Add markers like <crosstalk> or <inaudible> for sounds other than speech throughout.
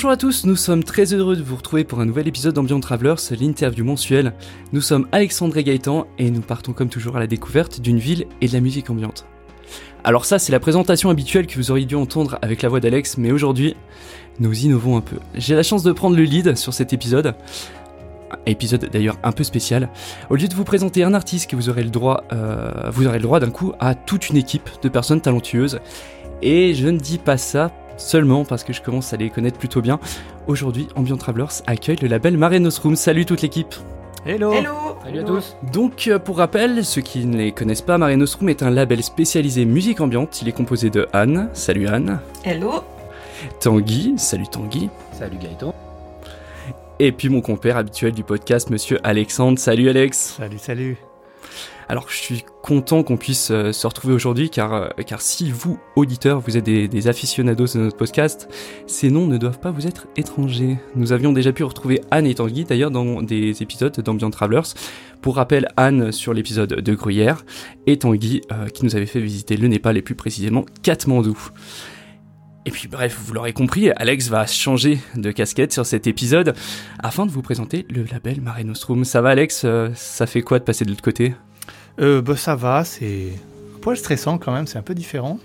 Bonjour à tous, nous sommes très heureux de vous retrouver pour un nouvel épisode d'Ambient Travelers, l'interview mensuelle. Nous sommes Alexandre et Gaëtan et nous partons comme toujours à la découverte d'une ville et de la musique ambiante. Alors ça, c'est la présentation habituelle que vous auriez dû entendre avec la voix d'Alex, mais aujourd'hui, nous innovons un peu. J'ai la chance de prendre le lead sur cet épisode. Épisode d'ailleurs un peu spécial. Au lieu de vous présenter un artiste, que vous aurez le droit, euh, vous aurez le droit d'un coup à toute une équipe de personnes talentueuses. Et je ne dis pas ça seulement parce que je commence à les connaître plutôt bien. Aujourd'hui, Ambient Travelers accueille le label Mare Nostrum. Salut toute l'équipe. Hello. Hello. Salut à tous. Donc, euh, pour rappel, ceux qui ne les connaissent pas, Mare Nostrum est un label spécialisé musique ambiante. Il est composé de Anne, salut Anne, Hello. Tanguy, salut Tanguy, Salut Gaëtan. Et puis mon compère habituel du podcast, monsieur Alexandre, salut Alex. Salut, salut Alors, je suis content qu'on puisse euh, se retrouver aujourd'hui, car, euh, car si vous, auditeurs, vous êtes des, aficionados de notre podcast, ces noms ne doivent pas vous être étrangers. Nous avions déjà pu retrouver Anne et Tanguy, d'ailleurs, dans des épisodes d'Ambient Travelers. Pour rappel, Anne sur l'épisode de Gruyère, et Tanguy euh, qui nous avait fait visiter le Népal, et plus précisément Katmandou. Et puis bref, vous l'aurez compris, Alex va changer de casquette sur cet épisode afin de vous présenter le label Mare Nostrum. Ça va Alex Ça fait quoi de passer de l'autre côté? Euh, bah, Ça va, c'est un poil stressant quand même, c'est un peu différent.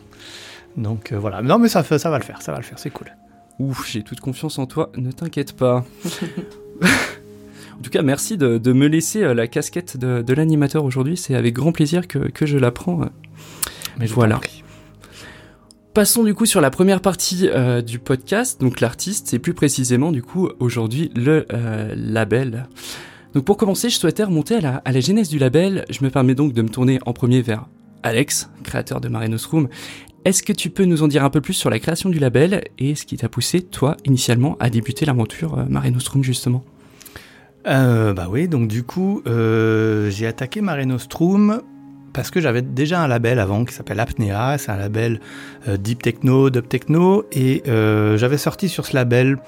Donc euh, voilà, non mais ça, ça va le faire, ça va le faire, c'est cool. Ouf, j'ai toute confiance en toi, ne t'inquiète pas. <laughs> en tout cas, merci de, de me laisser euh, la casquette de, de l'animateur aujourd'hui, c'est avec grand plaisir que, que je la prends. Mais Voilà. Passons du coup sur la première partie euh, du podcast, donc l'artiste, et plus précisément du coup aujourd'hui le euh, label. Donc pour commencer, je souhaitais remonter à la, genèse du label. Je me permets donc de me tourner en premier vers Alex, créateur de Mare Nostrum. Est-ce que tu peux nous en dire un peu plus sur la création du label et ce qui t'a poussé, toi, initialement, à débuter l'aventure euh, Mare Nostrum justement? Euh, bah oui, donc du coup, euh, j'ai attaqué Mare Nostrum parce que j'avais déjà un label avant qui s'appelle Apnea, c'est un label deep techno, dub techno, et j'avais sorti sur ce label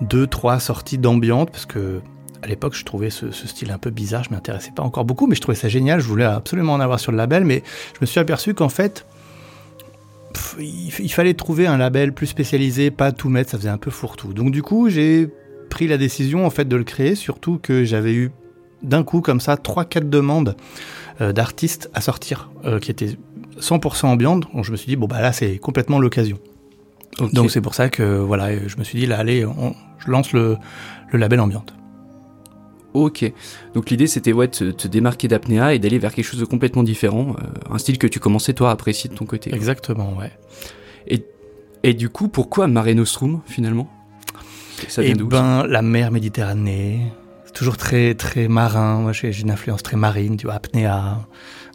deux, trois sorties d'ambiante parce que à l'époque je trouvais ce, ce style un peu bizarre, je m'intéressais pas encore beaucoup, mais je trouvais ça génial, je voulais absolument en avoir sur le label, mais je me suis aperçu qu'en fait pff, il, il fallait trouver un label plus spécialisé, pas tout mettre, ça faisait un peu fourre-tout. Donc du coup j'ai pris la décision en fait de le créer, surtout que j'avais eu d'un coup comme ça trois quatre demandes euh, d'artistes à sortir euh, qui étaient 100% ambiantes. Donc je me suis dit bon bah là c'est complètement l'occasion. Donc c'est pour ça que voilà je me suis dit là allez on- je lance le, le label ambiante. Ok. Donc l'idée c'était ouais, de te, te démarquer d'apnéa et d'aller vers quelque chose de complètement différent, euh, un style que tu commençais toi à apprécier de ton côté. Exactement ouais. Et du coup, pourquoi Mare Nostrum finalement? Ça vient Et d'où ben la mer Méditerranée. C'est toujours très très marin. Moi j'ai une influence très marine, tu vois, apnéa,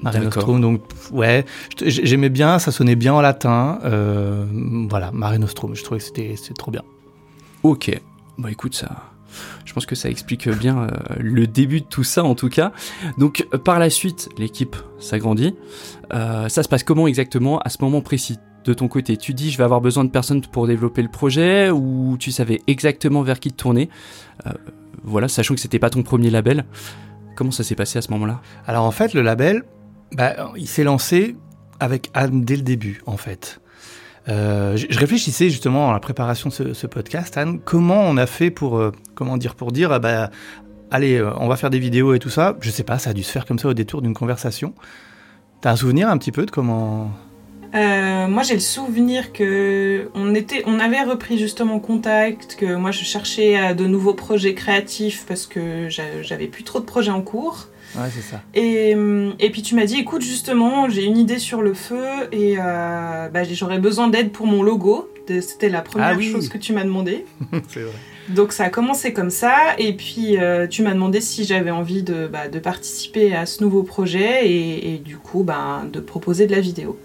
Mare. Nostrum. Donc ouais, j'aimais bien, ça sonnait bien en latin. Euh, voilà, Mare Nostrum. Je trouvais que c'était c'était trop bien. Ok. Bah écoute, ça. Je pense que ça explique bien euh, le début de tout ça en tout cas. Donc par la suite, l'équipe s'agrandit. Euh, ça se passe comment exactement à ce moment précis? De ton côté Tu dis je vais avoir besoin de personnes pour développer le projet ou tu savais exactement vers qui te tourner? Euh, Voilà, sachant que c'était pas ton premier label. Comment ça s'est passé à ce moment-là? Alors en fait, le label, bah, il s'est lancé avec Anne dès le début, en fait. Euh, je réfléchissais justement à la préparation de ce, podcast, Anne, comment on a fait pour, euh, comment dire, pour dire, ah bah, allez, euh, on va faire des vidéos et tout ça. Je sais pas, ça a dû se faire comme ça au détour d'une conversation. T'as un souvenir un petit peu de comment Moi j'ai le souvenir que on, était, on avait repris justement contact, que moi je cherchais de nouveaux projets créatifs parce que j'a- j'avais plus trop de projets en cours. Ouais, c'est ça. Et, hum, et puis tu m'as dit écoute justement j'ai une idée sur le feu et euh, bah, j'aurais besoin d'aide pour mon logo. C'était la première Ah oui. chose que tu m'as demandé. <laughs> c'est vrai. Donc ça a commencé comme ça, et puis euh, tu m'as demandé si j'avais envie de, bah, de participer à ce nouveau projet et, et du coup bah, de proposer de la vidéo.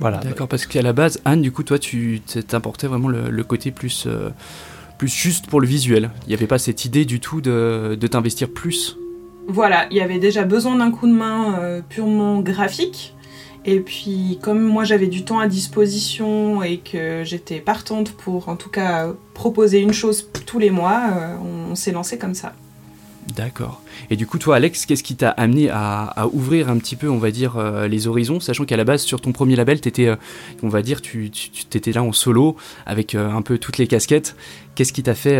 Voilà. D'accord, parce qu'à la base, Anne, du coup, toi, tu t'importais vraiment le, le côté plus, euh, plus juste pour le visuel. Il n'y avait pas cette idée du tout de, de t'investir plus. Voilà, il y avait déjà besoin d'un coup de main euh, purement graphique. Et puis comme moi j'avais du temps à disposition et que j'étais partante pour en tout cas proposer une chose tous les mois, euh, on, on s'est lancé comme ça. D'accord. Et du coup, toi, Alex, qu'est-ce qui t'a amené à, ouvrir un petit peu, on va dire, euh, les horizons, sachant qu'à la base, sur ton premier label, t'étais, euh, on va dire, tu, étais là en solo, avec euh, un peu toutes les casquettes. Qu'est-ce qui t'a fait,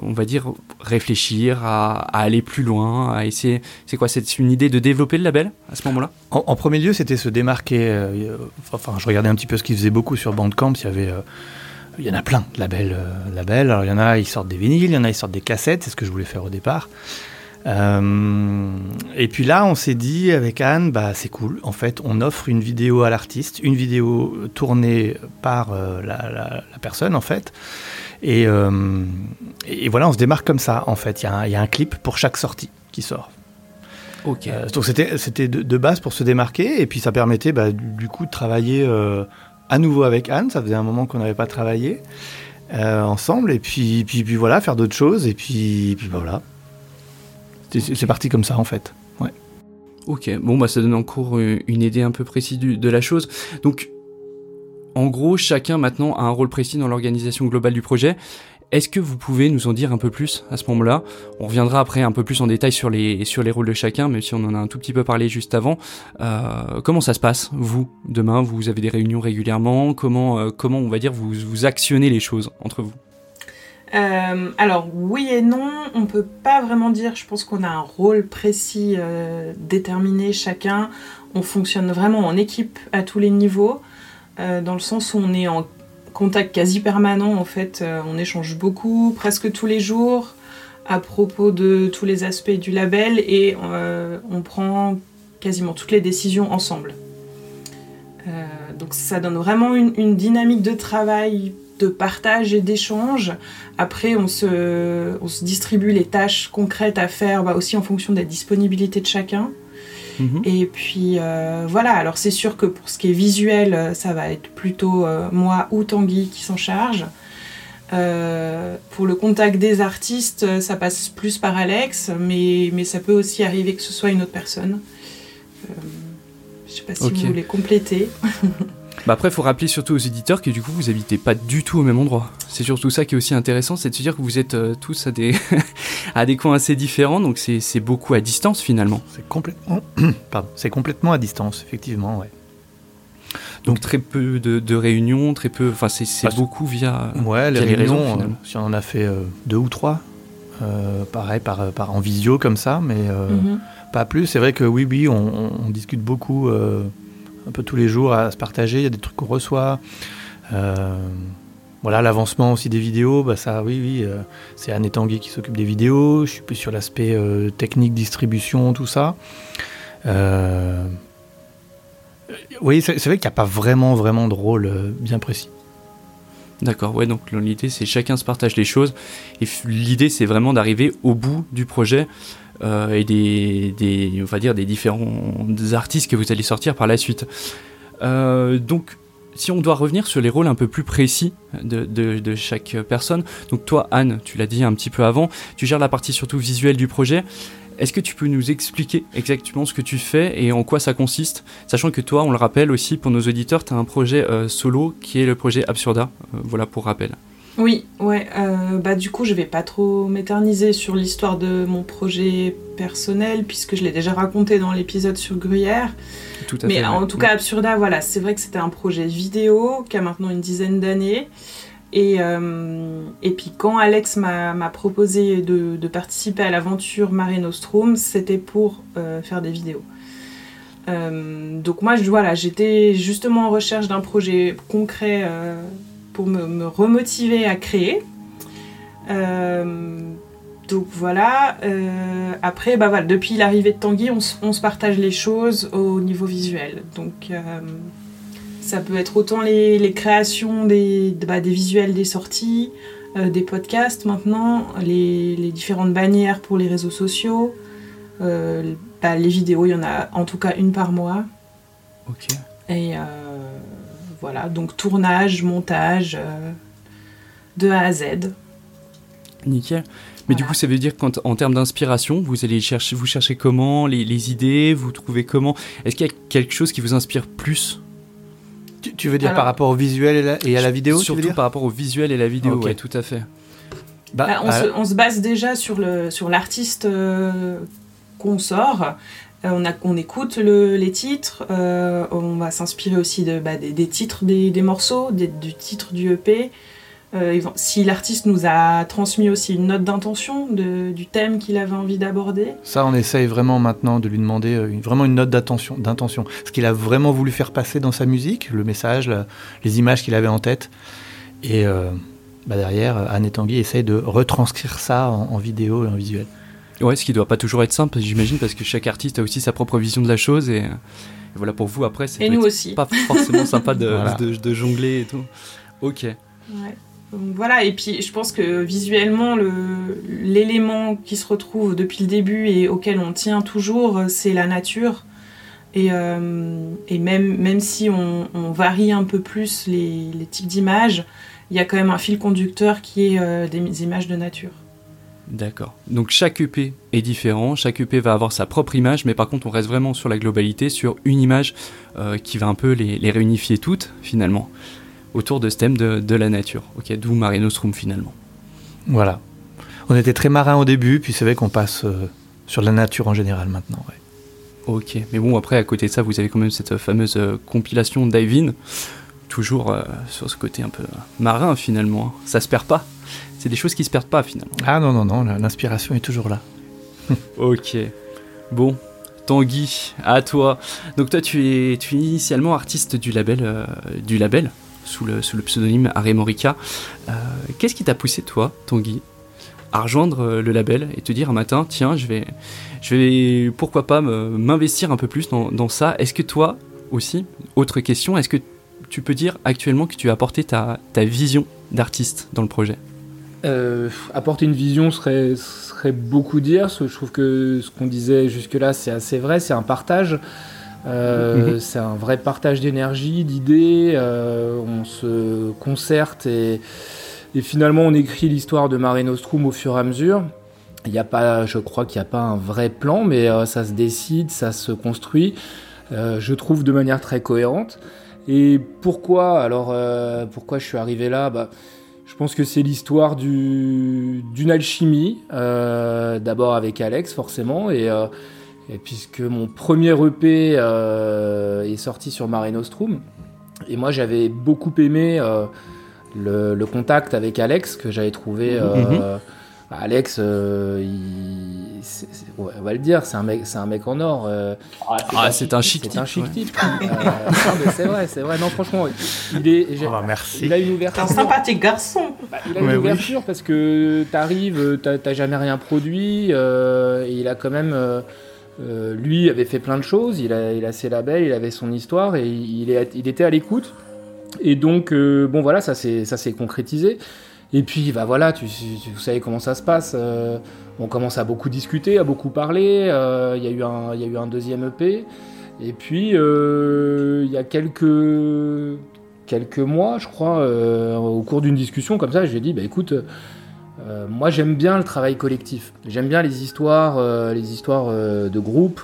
on va dire, réfléchir à, aller plus loin, à essayer C'est quoi C'est une idée de développer le label à ce moment-là? En, premier lieu, c'était se démarquer. enfin, je regardais un petit peu ce qu'ils faisaient beaucoup sur Bandcamp. Il y avait il y en a plein de labels, labels. Alors il y en a, ils sortent des vinyles, il y en a, ils sortent des cassettes, c'est ce que je voulais faire au départ. Euh, et puis là, on s'est dit avec Anne, bah c'est cool. En fait, on offre une vidéo à l'artiste, une vidéo tournée par euh, la, personne en fait. Et, euh, et, voilà, on se démarque comme ça. En fait, il y, y, a un clip pour chaque sortie qui sort. Ok. donc c'était c'était de, base pour se démarquer et puis ça permettait bah, du, coup de travailler à nouveau avec Anne. Ça faisait un moment qu'on n'avait pas travaillé ensemble et puis, puis, puis voilà faire d'autres choses et puis, puis voilà c'est parti comme ça en fait. Ouais. Ok, bon bah ça donne encore une idée un peu précise de la chose. Donc en gros, chacun maintenant a un rôle précis dans l'organisation globale du projet. Est-ce que vous pouvez nous en dire un peu plus à ce moment-là? On reviendra après un peu plus en détail sur les, rôles de chacun, même si on en a un tout petit peu parlé juste avant. Euh, comment ça se passe, vous, demain? Vous avez des réunions régulièrement? Comment, euh, comment, on va dire, vous, actionnez les choses entre vous? Euh, alors oui et non, on peut pas vraiment dire, je pense qu'on a un rôle précis déterminé chacun. On fonctionne vraiment en équipe à tous les niveaux, dans le sens où on est en contact quasi permanent en fait, on échange beaucoup, presque tous les jours, à propos de tous les aspects du label et on prend quasiment toutes les décisions ensemble. donc ça donne vraiment une dynamique de travail de partage et d'échange. Après, on se, on se distribue les tâches concrètes à faire bah, aussi en fonction de la disponibilité de chacun. Mhm. Et puis euh, voilà, alors c'est sûr que pour ce qui est visuel, ça va être plutôt euh, moi ou Tanguy qui s'en charge. Euh, pour le contact des artistes, ça passe plus par Alex, mais, mais ça peut aussi arriver que ce soit une autre personne. je sais pas si vous voulez compléter. <laughs> Bah après, il faut rappeler surtout aux éditeurs que du coup, vous habitez pas du tout au même endroit. C'est surtout ça qui est aussi intéressant, c'est de se dire que vous êtes euh, tous à des, <laughs> à des coins assez différents, donc c'est beaucoup à distance finalement. C'est complètement, <clears throat> c'est complètement à distance, effectivement, ouais. Donc, très peu de, réunions, très peu, enfin c'est bah, beaucoup via, ouais, les, réunions, euh, si on en a fait euh, deux ou trois, pareil par, par en visio comme ça, mais mhm. pas plus. C'est vrai que oui, oui, on, on discute beaucoup un peu tous les jours à se partager. Il y a des trucs qu'on reçoit. Euh, voilà, l'avancement aussi des vidéos, bah ça, oui, oui, euh, c'est Anne Tanguy qui s'occupent des vidéos. Je suis plus sur l'aspect euh, technique, distribution, tout ça. oui, c'est vrai qu'il n'y a pas vraiment, vraiment de rôle bien précis. D'accord, ouais, donc l'idée c'est chacun se partage les choses. Et l'idée c'est vraiment d'arriver au bout du projet euh, et des, différents artistes que vous allez sortir par la suite. Euh, donc, si on doit revenir sur les rôles un peu plus précis de, de, chaque personne, donc toi Anne, tu l'as dit un petit peu avant, tu gères la partie surtout visuelle du projet. Est-ce que tu peux nous expliquer exactement ce que tu fais et en quoi ça consiste Sachant que toi, on le rappelle aussi pour nos auditeurs, tu as un projet euh, solo qui est le projet Absurda, voilà pour rappel. Oui, ouais. Euh, bah du coup, je vais pas trop m'éterniser sur l'histoire de mon projet personnel puisque je l'ai déjà raconté dans l'épisode sur Gruyère. Tout à Mais en tout cas, Absurda, voilà, c'est vrai que c'était un projet vidéo qui a maintenant une dizaine d'années. Et, euh, et puis quand Alex m'a proposé de, participer à l'aventure Mare Nostrum, c'était pour euh, faire des vidéos. donc moi, voilà, j'étais justement en recherche d'un projet concret pour me, remotiver à créer. Euh, donc voilà. Euh, après, bah voilà, depuis l'arrivée de Tanguy, on, se partage les choses au niveau visuel. Donc euh, ça peut être autant les, créations des, bah, des visuels des sorties, des podcasts maintenant, les, différentes bannières pour les réseaux sociaux. Bah, les vidéos, il y en a en tout cas une par mois. Ok. Et voilà, donc tournage, montage, euh, de A à Z. Nickel. Mais du coup, ça veut dire qu'en termes d'inspiration, vous allez chercher, vous cherchez comment les, idées, vous trouvez comment? Est-ce qu'il y a quelque chose qui vous inspire plus? Tu, veux dire par rapport au visuel et, à la vidéo Surtout par rapport au visuel et la vidéo, oui, tout à fait. bah, bah, on, se, on, se, base déjà sur l'artiste sur qu'on sort. On, a, on écoute le, les titres, on va s'inspirer aussi de, bah, des, titres des, morceaux, du titre du EP. Euh, si l'artiste nous a transmis aussi une note d'intention du thème qu'il avait envie d'aborder. Ça, on essaye vraiment maintenant de lui demander euh, vraiment une note d'intention. Ce qu'il a vraiment voulu faire passer dans sa musique, le message, les images qu'il avait en tête. Et euh, bah derrière, Anne et Tanguy de retranscrire ça en, vidéo et en visuel. Ouais, ce qui doit pas toujours être simple, j'imagine, parce que chaque artiste a aussi sa propre vision de la chose. Et, voilà, pour vous, après, c'est pas forcément <laughs> sympa de, de, jongler et tout. Ok. Ouais voilà, et puis je pense que visuellement, l'élément qui se retrouve depuis le début et auquel on tient toujours, c'est la nature. Et, euh, et, même, même si on, varie un peu plus les, types d'images, il y a quand même un fil conducteur qui est euh, des images de nature. D'accord. Donc chaque EP est différent, chaque EP va avoir sa propre image, mais par contre on reste vraiment sur la globalité, sur une image euh, qui va un peu les, les réunifier toutes finalement autour de ce thème de, la nature. Ok, d'où Marino Nostrum finalement. Voilà. On était très marin au début, puis c'est vrai qu'on passe euh, sur la nature en général maintenant. Ok, mais bon, après, à côté de ça, vous avez quand même cette fameuse euh, compilation Divine, toujours euh, sur ce côté un peu marin finalement. Hein. Ça se perd pas. C'est des choses qui se perdent pas finalement. Ah non, non, non, l'inspiration est toujours là. <laughs> ok. Bon, Tanguy, à toi. Donc toi, tu es, tu es initialement artiste du label, du label sous le, sous le pseudonyme Arémorica. Euh, Qu'est-ce qui t'a poussé, toi, Tanguy, à rejoindre euh, le label et te dire un matin, tiens, je vais, je vais pourquoi pas m'investir un peu plus dans, dans ça Est-ce que toi aussi, autre question, est-ce que tu peux dire actuellement que tu as apporté ta, ta vision d'artiste dans le projet? Euh, apporter une vision serait, serait beaucoup dire. Je trouve que ce qu'on disait jusque-là, c'est assez vrai. C'est un partage. Euh, mhm. C'est un vrai partage d'énergie, d'idées. Euh, on se concerte et, finalement on écrit l'histoire de Mare Nostrum au fur et à mesure. Il n'y a pas, je crois qu'il n'y a pas un vrai plan, mais euh, ça se décide, ça se construit. je trouve de manière très cohérente. Et pourquoi? Alors pourquoi je suis arrivé là? Bah, pense que c'est l'histoire d'une alchimie, d'abord avec Alex forcément, et et puisque mon premier EP euh, est sorti sur Mare Nostrum, et moi j'avais beaucoup aimé euh, le, contact avec Alex que j'avais trouvé. Euh, mhm. Alex, il, on va le dire, c'est un mec, c'est un mec en or. ah, ah c'est un chic type. C'est un chic type. <laughs> c'est vrai, c'est vrai. Non, franchement, il est. Oh, merci. Il a une ouverture. un sympathique garçon. Bah, il a une ouverture parce que t'arrives, t'as jamais rien produit, et il a quand même euh, lui avait fait plein de choses, il a, il a, ses labels, il avait son histoire et il, est, il était à l'écoute. Et donc, euh, bon voilà, ça s'est concrétisé. Et puis, bah voilà, tu, vous savez comment ça se passe. Euh, on commence à beaucoup discuter, à beaucoup parler. Il y, a eu un, y a eu un deuxième EP. Et puis, il y a quelques, quelques mois, je crois, au cours d'une discussion comme ça, j'ai dit, bah écoute, euh, moi, j'aime bien le travail collectif. J'aime bien les histoires, euh, les histoires euh, de groupe,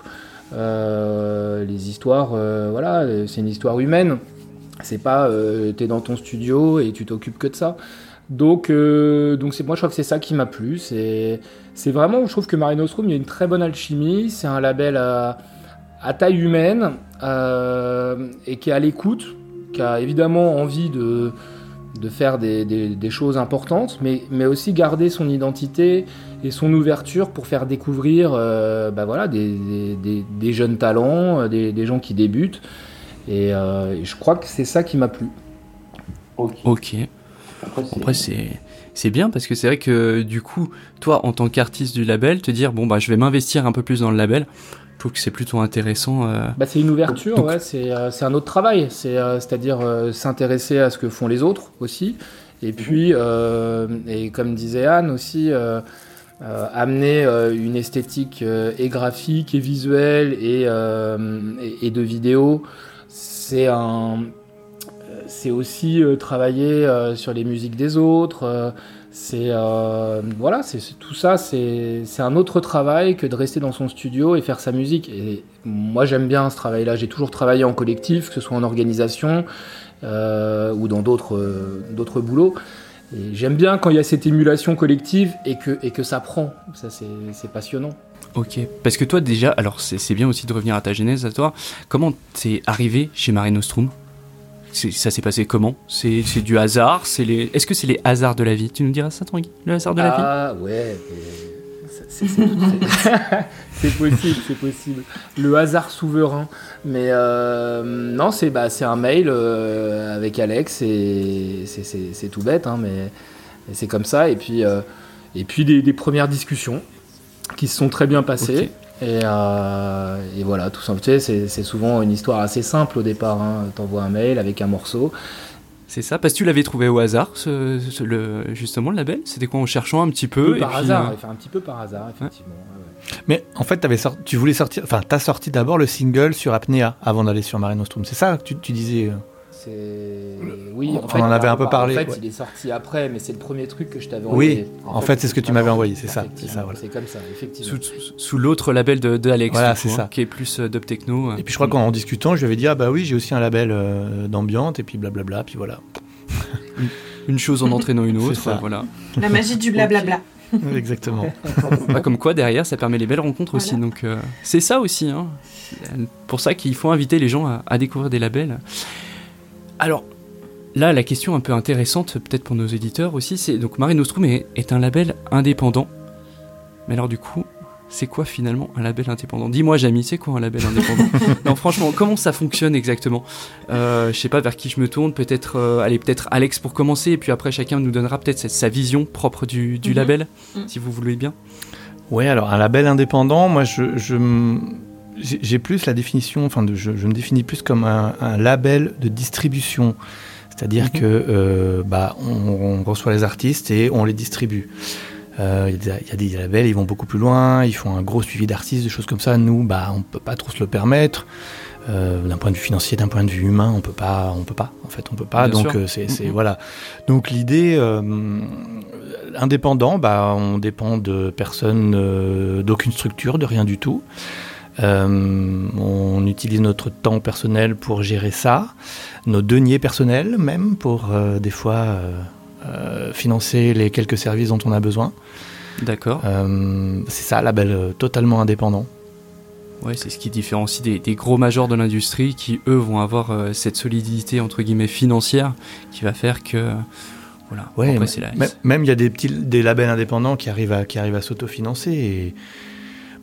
les histoires. voilà, c'est une histoire humaine. C'est pas, t'es dans ton studio et tu t'occupes que de ça. Donc, donc c'est moi, je crois que c'est ça qui m'a plu. C'est, c'est vraiment, je trouve que Marino Nostrum, il y a une très bonne alchimie. C'est un label à, à taille humaine et qui est à l'écoute, qui a évidemment envie de de faire des, choses importantes, mais, mais aussi garder son identité et son ouverture pour faire découvrir euh, bah voilà, des, jeunes talents, euh, des, gens qui débutent. Euh, et, je crois que c'est ça qui m'a plu. Ok. Après, c'est bien parce que c'est vrai que du coup, toi, en tant qu'artiste du label, te dire bon bah je vais m'investir un peu plus dans le label, je trouve que c'est plutôt intéressant. Euh. Bah, c'est une ouverture, ouais, euh, c'est un autre travail, euh, c'est-à-dire s'intéresser à ce que font les autres aussi. Et puis, et comme disait Anne aussi, amener une esthétique et graphique et visuelle et, et, de vidéo, c'est un c'est aussi travailler sur les musiques des autres, c'est euh, voilà, c'est tout ça, c'est un autre travail que de rester dans son studio et faire sa musique. Et moi, j'aime bien ce travail-là. J'ai toujours travaillé en collectif, que ce soit en organisation euh, ou dans d'autres d'autres boulots. et j'aime bien quand il y a cette émulation collective et que, et que ça prend. Ça, c'est passionnant. Ok, parce que toi déjà, alors c'est bien aussi de revenir à ta genèse, à toi. Comment t'es arrivé chez Mare Nostrum? Ça s'est passé comment? C'est du hasard? C'est les Est-ce que c'est les hasards de la vie? Tu nous diras ça, Tanguy? Le hasard de la vie? Ah ouais. <laughs> C'est possible, c'est possible. Le hasard souverain. Mais euh, non, c'est bah, un mail euh, avec Alex et c'est tout bête, hein, mais c'est comme ça. Et puis, euh, et puis des, premières discussions qui se sont très bien passées. Et, voilà, tout simplement, c'est souvent une histoire assez simple au départ. Hein. T'envoies un mail avec un morceau. C'est ça, parce que tu l'avais trouvé au hasard, ce, le, justement, le label? C'était quoi en cherchant un petit peu, Par hasard, un petit peu par hasard, effectivement. Mais en fait, avais sorti, tu voulais sortir, enfin, t'as sorti d'abord le single sur Apnea avant d'aller sur Mare Nostrum. C'est ça que tu, tu disais Oui, on en avait un peu parlé. En fait, il est sorti après, mais c'est le premier truc que je t'avais envoyé. Oui, en, fait, c'est ce que tu m'avais envoyé, c'est ça. C'est comme ça, effectivement. Sous, l'autre label de, de Alex, voilà, c'est ça. Hein, qui est plus euh, dub techno. Et puis je crois qu'en discutant, je lui avais dit ah bah oui, j'ai aussi un label euh, d'ambiance et puis blablabla, puis voilà. <laughs> une chose en entraînant une autre, voilà. La magie du blablabla. <laughs> Exactement. <laughs> Bah, comme quoi, derrière, ça permet les belles rencontres aussi. Donc, euh, c'est ça aussi. Hein. Pour ça qu'il faut inviter les gens à, découvrir des labels. Alors, là, la question un peu intéressante, peut-être pour nos éditeurs aussi, c'est donc Marie Nostrum est un label indépendant. Mais alors, du coup, c'est quoi finalement un label indépendant? Dis-moi, Jamie, c'est quoi un label indépendant? <laughs> Non, franchement, comment ça fonctionne exactement? Euh, Je sais pas vers qui je me tourne. Peut-être, euh, allez, peut-être Alex pour commencer, et puis après chacun nous donnera peut-être sa vision propre du, mhm. label, mhm. si vous voulez bien. Ouais, alors un label indépendant, moi, je, j'ai plus la définition, enfin, je, me définis plus comme un, label de distribution. C'est-à-dire mhm. que euh, bah, on, reçoit les artistes et on les distribue. Euh, il y, a des labels, ils vont beaucoup plus loin, ils font un gros suivi d'artistes, des choses comme ça. Nous, bah, on peut pas trop se le permettre. Euh, d'un point de vue financier, d'un point de vue humain, on peut pas, on peut pas. En fait, on peut pas. donc c'est, mm-hmm. voilà. Donc l'idée indépendant, bah, on dépend de personne, d'aucune structure, de rien du tout. On utilise notre temps personnel pour gérer ça, nos deniers personnels même pour des fois euh, financer les quelques services dont on a besoin. D'accord. Euh, c'est ça, label euh, totalement indépendant. Ouais, c'est ce qui différencie des, gros majors de l'industrie qui, eux, vont avoir cette solidité, entre guillemets, financière qui va faire que. Voilà. Ouais, même il y a des petits des labels indépendants qui arrivent à, qui arrivent à s'autofinancer. Et...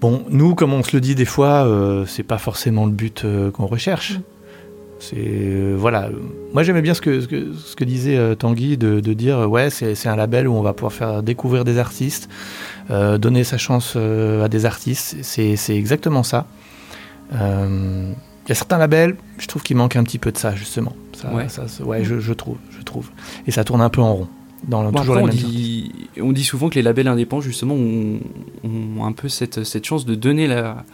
Bon, nous, comme on se le dit des fois, c'est pas forcément le but qu'on recherche. Mm. C'est euh, voilà. Moi j'aimais bien ce que, ce que, disait euh, Tanguy de, dire ouais c'est un label où on va pouvoir faire découvrir des artistes, euh, donner sa chance à des artistes. C'est exactement ça. Il y a certains labels, je trouve qu'il manque un petit peu de ça justement. ouais, ouais je, trouve, je trouve. Et ça tourne un peu en rond. Dans toujours on, dit, on dit souvent que les labels indépendants justement ont, ont un peu cette, cette chance de donner la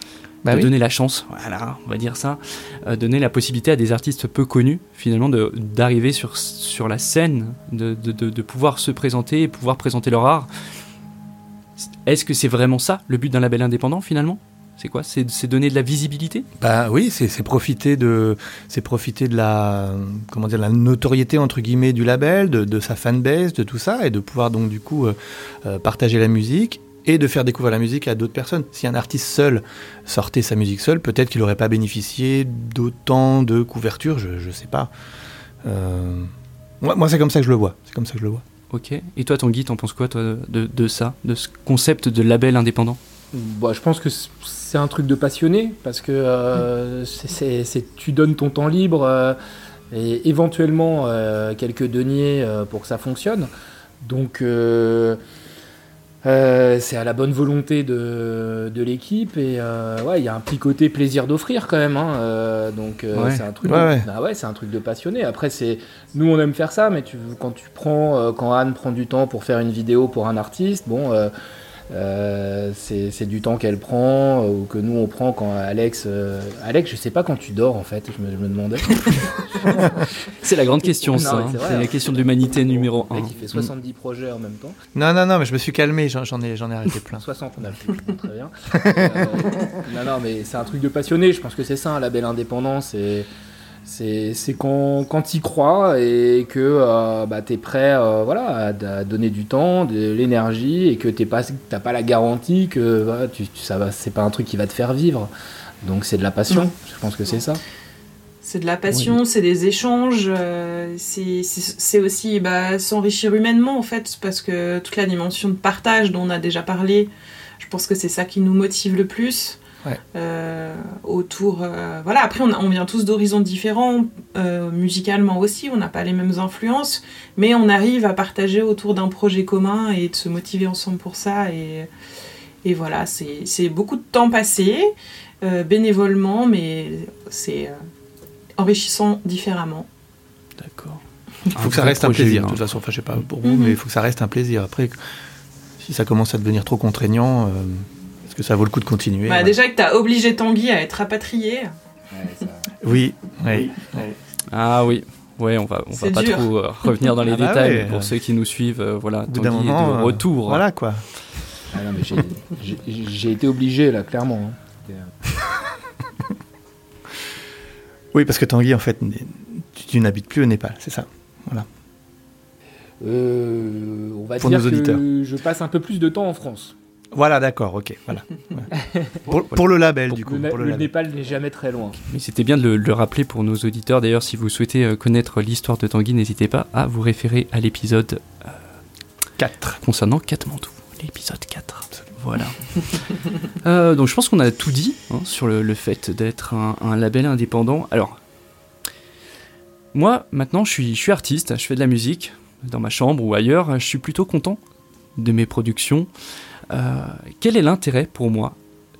bah de donner la chance, voilà, on va dire ça, euh, donner la possibilité à des artistes peu connus, finalement, d'arriver sur, sur la scène, de, de, de, pouvoir se présenter et pouvoir présenter leur art. Est-ce que c'est vraiment ça, le but d'un label indépendant, finalement? C'est quoi? C'est donner de la visibilité? Bah oui, c'est profiter de c'est profiter de la comment dire la notoriété entre guillemets du label, de, de sa fanbase, de tout ça, et de pouvoir donc du coup euh, euh, partager la musique et de faire découvrir la musique à d'autres personnes. Si un artiste seul sortait sa musique seul, peut-être qu'il n'aurait pas bénéficié d'autant de couverture, je ne sais pas. Euh, moi, c'est comme ça que je le vois. C'est comme ça que je le vois. Ok. Et toi, Tanguy, t'en penses quoi toi, de, ça, de ce concept de label indépendant? Bah, Je pense que c'est un truc de passionné, parce que euh, c'est, tu donnes ton temps libre euh, et éventuellement quelques deniers pour que ça fonctionne. Donc euh, c'est à la bonne volonté de, de l'équipe et euh, ouais, il y a un petit côté plaisir d'offrir quand même. Hein, euh, donc c'est un truc, ouais, ah ouais, c'est un truc de passionné. Après c'est, nous on aime faire ça, mais tu, quand tu prends, quand Anne prend du temps pour faire une vidéo pour un artiste, bon, euh, c'est du temps qu'elle prend ou que nous on prend quand Alex. Euh, Alex, je sais pas quand tu dors en fait, je me, me demandais. <laughs> c'est la grande question, ça. Hein. C'est la question de l'humanité numéro 1. Il fait 70 projets en même temps. Non, non, non, mais je me suis calmé, j'en ai, ai arrêté plein. 60, on a fait, <laughs> très bien. Euh, non, non, mais c'est un truc de passionné, je pense que c'est ça, un label indépendant, c'est C'est quand, quand tu y crois et que euh, bah, tu es prêt euh, voilà, à, donner du temps, de l'énergie et que tu n'as pas la garantie que voilà, tu, ça c'est pas un truc qui va te faire vivre. Donc c'est de la passion, je pense que c'est ça. C'est de la passion, c'est des échanges, euh, c'est aussi bah, s'enrichir humainement en fait, parce que toute la dimension de partage dont on a déjà parlé, je pense que c'est ça qui nous motive le plus. Euh, autour, euh, voilà. Après, on, on vient tous d'horizons différents, euh, musicalement aussi. On n'a pas les mêmes influences, mais on arrive à partager autour d'un projet commun et de se motiver ensemble pour ça. Et, et voilà, c'est beaucoup de temps passé bénévolement, mais c'est enrichissant différemment. D'accord. Il <laughs> faut que ça reste un plaisir. De toute façon, enfin, je sais pas pour vous, mhm. mais il faut que ça reste un plaisir. Après, si ça commence à devenir trop contraignant que ça vaut le coup de continuer. Bah, déjà que tu as obligé Tanguy à être rapatrié. oui, oui. Ah oui. Ouais, on va, on va pas trop euh, revenir dans <laughs> les ah bah détails pour ceux qui nous suivent. Euh, voilà, Tanguy moment, de euh, retour. voilà quoi. Ah j'ai été obligé là, clairement. Hein. <laughs> oui, parce que Tanguy, en fait, tu, n'habites plus au Népal, c'est ça. Voilà. on va pour dire nos auditeurs. que je passe un peu plus de temps en France. Voilà, d'accord, ok. Voilà. <laughs> pour, le label, du coup. Le, Népal n'est jamais très loin. Mais c'était bien de le, rappeler pour nos auditeurs. D'ailleurs, si vous souhaitez euh, connaître l'histoire de Tanguy, n'hésitez pas à vous référer à l'épisode 4 euh, concernant Katmandou. L'épisode 4. Voilà. <laughs> Euh, donc je pense qu'on a tout dit hein, sur le, fait d'être un, label indépendant. Alors, moi, maintenant, je suis, je suis artiste, je fais de la musique dans ma chambre ou ailleurs. Je suis plutôt content de mes productions. Euh, quel est l'intérêt pour moi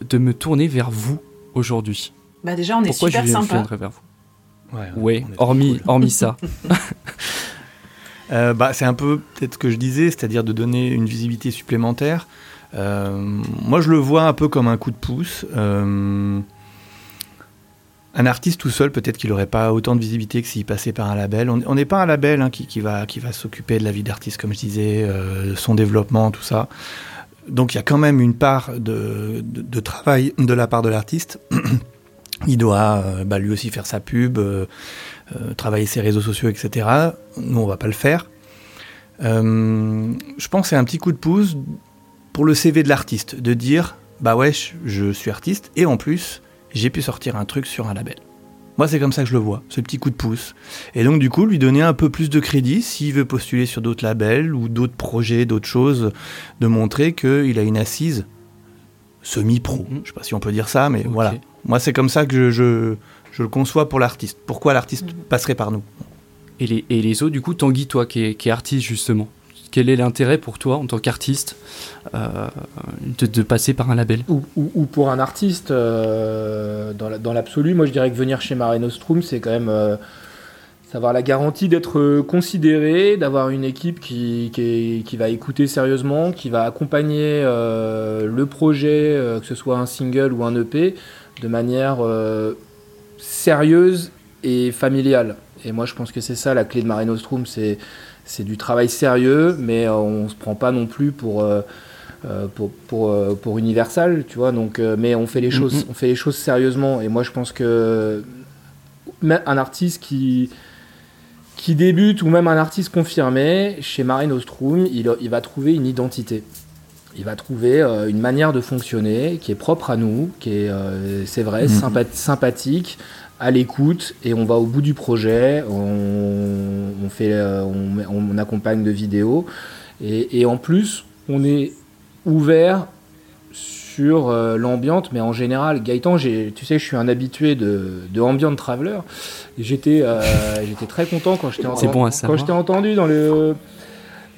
de me tourner vers vous aujourd'hui? Bah déjà, on est Pourquoi super je sympa. vers vous? Ouais, hormis, hormis ça. <laughs> Euh, bah, c'est un peu peut-être ce que je disais, c'est-à-dire de donner une visibilité supplémentaire. Euh, moi, je le vois un peu comme un coup de pouce. un artiste tout seul, peut-être qu'il n'aurait pas autant de visibilité que s'il passait par un label. On n'est pas un label hein, qui, qui, va, qui va s'occuper de la vie d'artiste, comme je disais, son développement, tout ça donc il y a quand même une part de, travail de la part de l'artiste. il doit euh, bah, lui aussi faire sa pub, euh, euh, travailler ses réseaux sociaux, etc. Nous, on va pas le faire. je pense que c'est un petit coup de pouce pour le CV de l'artiste, de dire, bah ouais, je suis artiste, et en plus, j'ai pu sortir un truc sur un label. Moi, c'est comme ça que je le vois, ce petit coup de pouce. Et donc, du coup, lui donner un peu plus de crédit s'il veut postuler sur d'autres labels ou d'autres projets, d'autres choses, de montrer qu'il a une assise semi-pro. Je mhm. Je sais pas si on peut dire ça, mais voilà. Moi, c'est comme ça que je, je, le conçois pour l'artiste. Pourquoi l'artiste mhm. passerait par nous? Et les, et les autres, du coup, Tanguy, toi qui es, qui est artiste justement, quel est l'intérêt pour toi en tant qu'artiste euh, de, passer par un label? Ou, pour un artiste, euh, dans l'absolu, moi je dirais que venir chez Mare Nostrum, c'est quand même euh, savoir la garantie d'être considéré, d'avoir une équipe qui, qui, va écouter sérieusement, qui va accompagner le projet, que ce soit un single ou un EP, de manière sérieuse et familiale. Et moi je pense que c'est ça la clé de Mare Nostrum, c'est c'est du travail sérieux, mais euh, on ne se prend pas non plus pour, euh, euh, pour, pour, pour, Universal, tu vois. Donc, mais on fait, les choses, mm-hmm. on fait les choses sérieusement. Et moi, je pense que un artiste qui, qui débute, ou même un artiste confirmé, chez Marine Ostrom, il, il va trouver une identité il va trouver une manière de fonctionner qui est propre à nous, qui est, c'est vrai, mm-hmm. sympathique, à l'écoute et on va au bout du projet, on, fait, euh, on, accompagne de vidéos et, en plus on est ouvert sur euh, l'ambiance, mais en général, Gaëtan, tu sais, je suis un habitué de, de Ambient Traveler. J'étais euh, j'étais très content quand je t'ai bon entendu dans le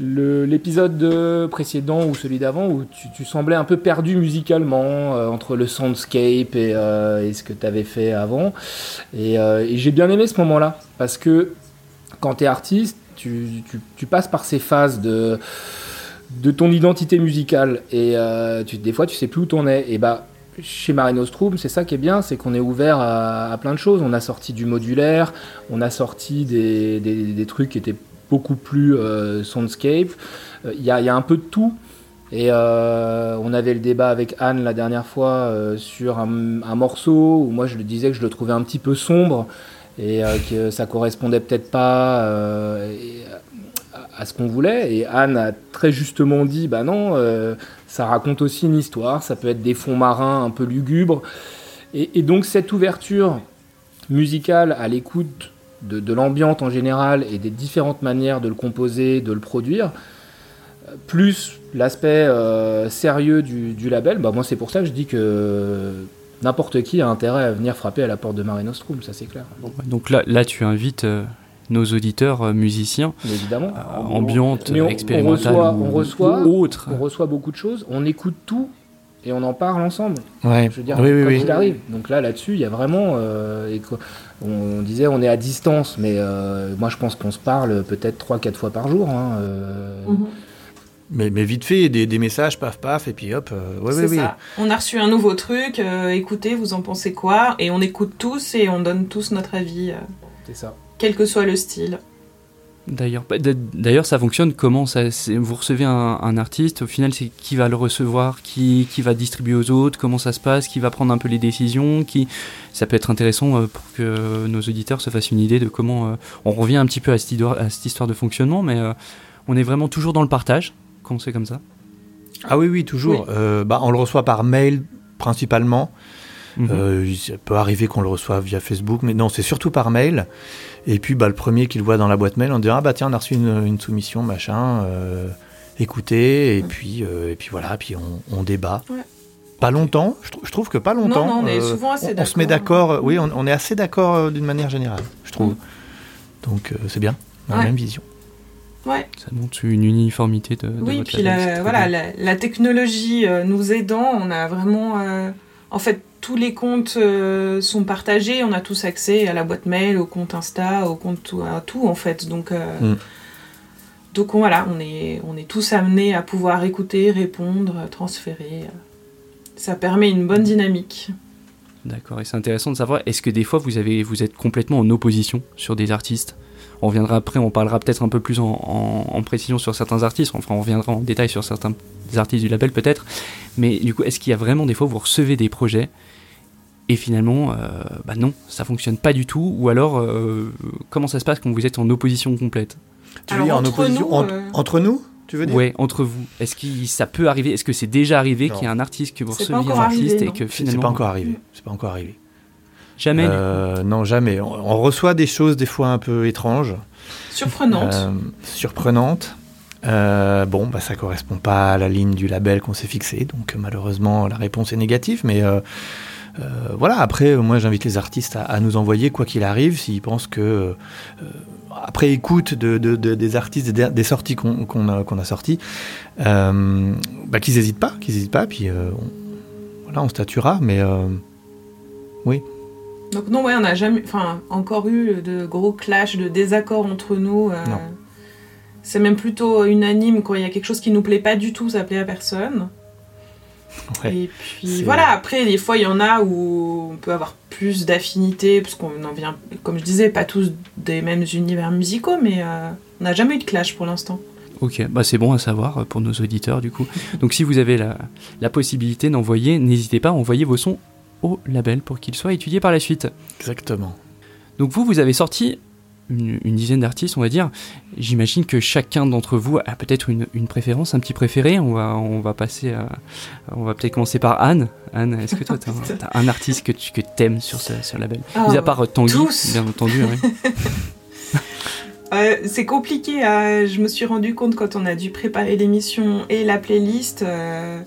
l'épisode précédent ou celui d'avant où tu, semblais un peu perdu musicalement euh, entre le soundscape et, euh, ce que tu avais fait avant. Euh, et, j'ai bien aimé ce moment-là parce que quand tu es artiste, tu, passes par ces phases de, ton identité musicale et des fois tu sais plus où t'en es. Et bah chez Marino Strum, c'est ça qui est bien, c'est qu'on est ouvert à, plein de choses. On a sorti du modulaire, on a sorti des, des trucs qui étaient beaucoup plus euh, soundscape. Euh, il y, a un peu de tout. Et euh, on avait le débat avec Anne la dernière fois sur un, morceau où moi je le disais que je le trouvais un petit peu sombre. et que ça correspondait peut-être pas à, ce qu'on voulait. Et Anne a très justement dit, bah non, ça raconte aussi une histoire, ça peut être des fonds marins un peu lugubres. Et, donc cette ouverture musicale à l'écoute de, de l'ambiance en général et des différentes manières de le composer, de le produire, plus l'aspect euh, sérieux du, label, bah moi c'est pour ça que je dis que n'importe qui a intérêt à venir frapper à la porte de Mare Nostrum, ça c'est clair. Donc là, là tu invites euh, nos auditeurs euh, musiciens, évidemment, ambiantes, expérimentales on reçoit, ou, autres. On reçoit beaucoup de choses, on écoute tout et on en parle ensemble. Ouais. Je veux dire, oui, oui, il arrive. Donc là, là-dessus, il y a vraiment. On, disait on est à distance, mais moi je pense qu'on se parle peut-être 3-4 fois par jour. Hein, mhm. Mais, mais, vite fait, des, des, messages, paf, paf, et puis hop. Euh, ouais, ouais, ça. On a reçu un nouveau truc, euh, écoutez, vous en pensez quoi? Et on écoute tous et on donne tous notre avis. Euh, c'est ça. Quel que soit le style. D'ailleurs, bah, d'ailleurs, ça fonctionne comment ça, Vous recevez un, un, artiste, au final, c'est qui va le recevoir, qui, qui va distribuer aux autres, comment ça se passe, qui va prendre un peu les décisions, qui... Ça peut être intéressant pour que nos auditeurs se fassent une idée de comment... on revient un petit peu à cette, histoire, à cette histoire de fonctionnement, mais on est vraiment toujours dans le partage c'est comme ça Ah oui, oui, toujours. Euh, bah, on le reçoit par mail principalement. Euh, ça peut arriver qu'on le reçoive via Facebook, mais non, c'est surtout par mail. Et puis, bah, le premier qu'il voit dans la boîte mail, on dit Ah, bah tiens, on a reçu une, soumission, machin, euh, écoutez, et, puis, et puis voilà, puis on, débat. Pas longtemps, je, trouve que pas longtemps. Non, on est souvent assez On, se met d'accord, oui, on, est assez d'accord d'une manière générale, je trouve. Mm. Donc, c'est bien, on a la même vision. Ouais. Ça montre une uniformité de. oui, puis la, voilà, la, technologie euh, nous aidant, on a vraiment. Euh, en fait, tous les comptes euh, sont partagés, on a tous accès à la boîte mail, au compte Insta, au compte à tout en fait. Donc, mm. donc voilà, on est, on est tous amenés à pouvoir écouter, répondre, transférer. Ça permet une bonne dynamique. D'accord, et c'est intéressant de savoir, est-ce que des fois vous, avez, vous êtes complètement en opposition sur des artistes? On reviendra après, on parlera peut-être un peu plus en, précision sur certains artistes, enfin on reviendra en détail sur certains artistes du label peut-être, mais du coup est-ce qu'il y a vraiment des fois où vous recevez des projets et finalement, euh, bah non, ça fonctionne pas du tout, ou alors euh, comment ça se passe quand vous êtes en opposition complète? Tu veux dire en opposition euh, entre nous tu veux dire? Ouais, entre vous. Est-ce que ça peut arriver? Est-ce que c'est déjà arrivé qu'il y ait un artiste que vous receviez un artiste et que finalement c'est pas encore arrivé. C'est pas encore arrivé. Jamais euh, Non, jamais. On, reçoit des choses des fois un peu étranges. Surprenantes. Euh, surprenantes. Euh, bon, bah, ça correspond pas à la ligne du label qu'on s'est fixé, donc malheureusement la réponse est négative, mais voilà, après, moi j'invite les artistes à, nous envoyer, quoi qu'il arrive, s'ils pensent que, après écoute de, des artistes, des, sorties qu'on a, sorties, bah, qu'ils n'hésitent pas, qu'ils n'hésitent pas, puis on, voilà, on statuera, mais oui. Donc non, ouais, on n'a jamais, enfin, encore eu de gros clashs, de désaccords entre nous. Euh, c'est même plutôt unanime quand il y a quelque chose qui nous plaît pas du tout, ça plaît à personne. Et puis voilà, après, des fois, il y en a où on peut avoir plus d'affinité, parce qu'on en vient, comme je disais, pas tous des mêmes univers musicaux, mais euh, on n'a jamais eu de clash pour l'instant. Ok, bah c'est bon à savoir pour nos auditeurs du coup. Donc si vous avez la, la possibilité d'envoyer, n'hésitez pas à envoyer vos sons au label pour qu'il soit étudié par la suite. Exactement. Donc vous, vous avez sorti une, dizaine d'artistes, on va dire. J'imagine que chacun d'entre vous a peut-être une, préférence, un petit préféré. On va, on va passer à, on va peut-être commencer par Anne. Anne, est-ce que toi, tu as, <laughs> un artiste que tu que aimes sur ce, sur label? Oh, Mis à part Tanguy, bien entendu. <laughs> Euh, c'est compliqué. Hein. je me suis rendu compte quand on a dû préparer l'émission et la playlist. Euh,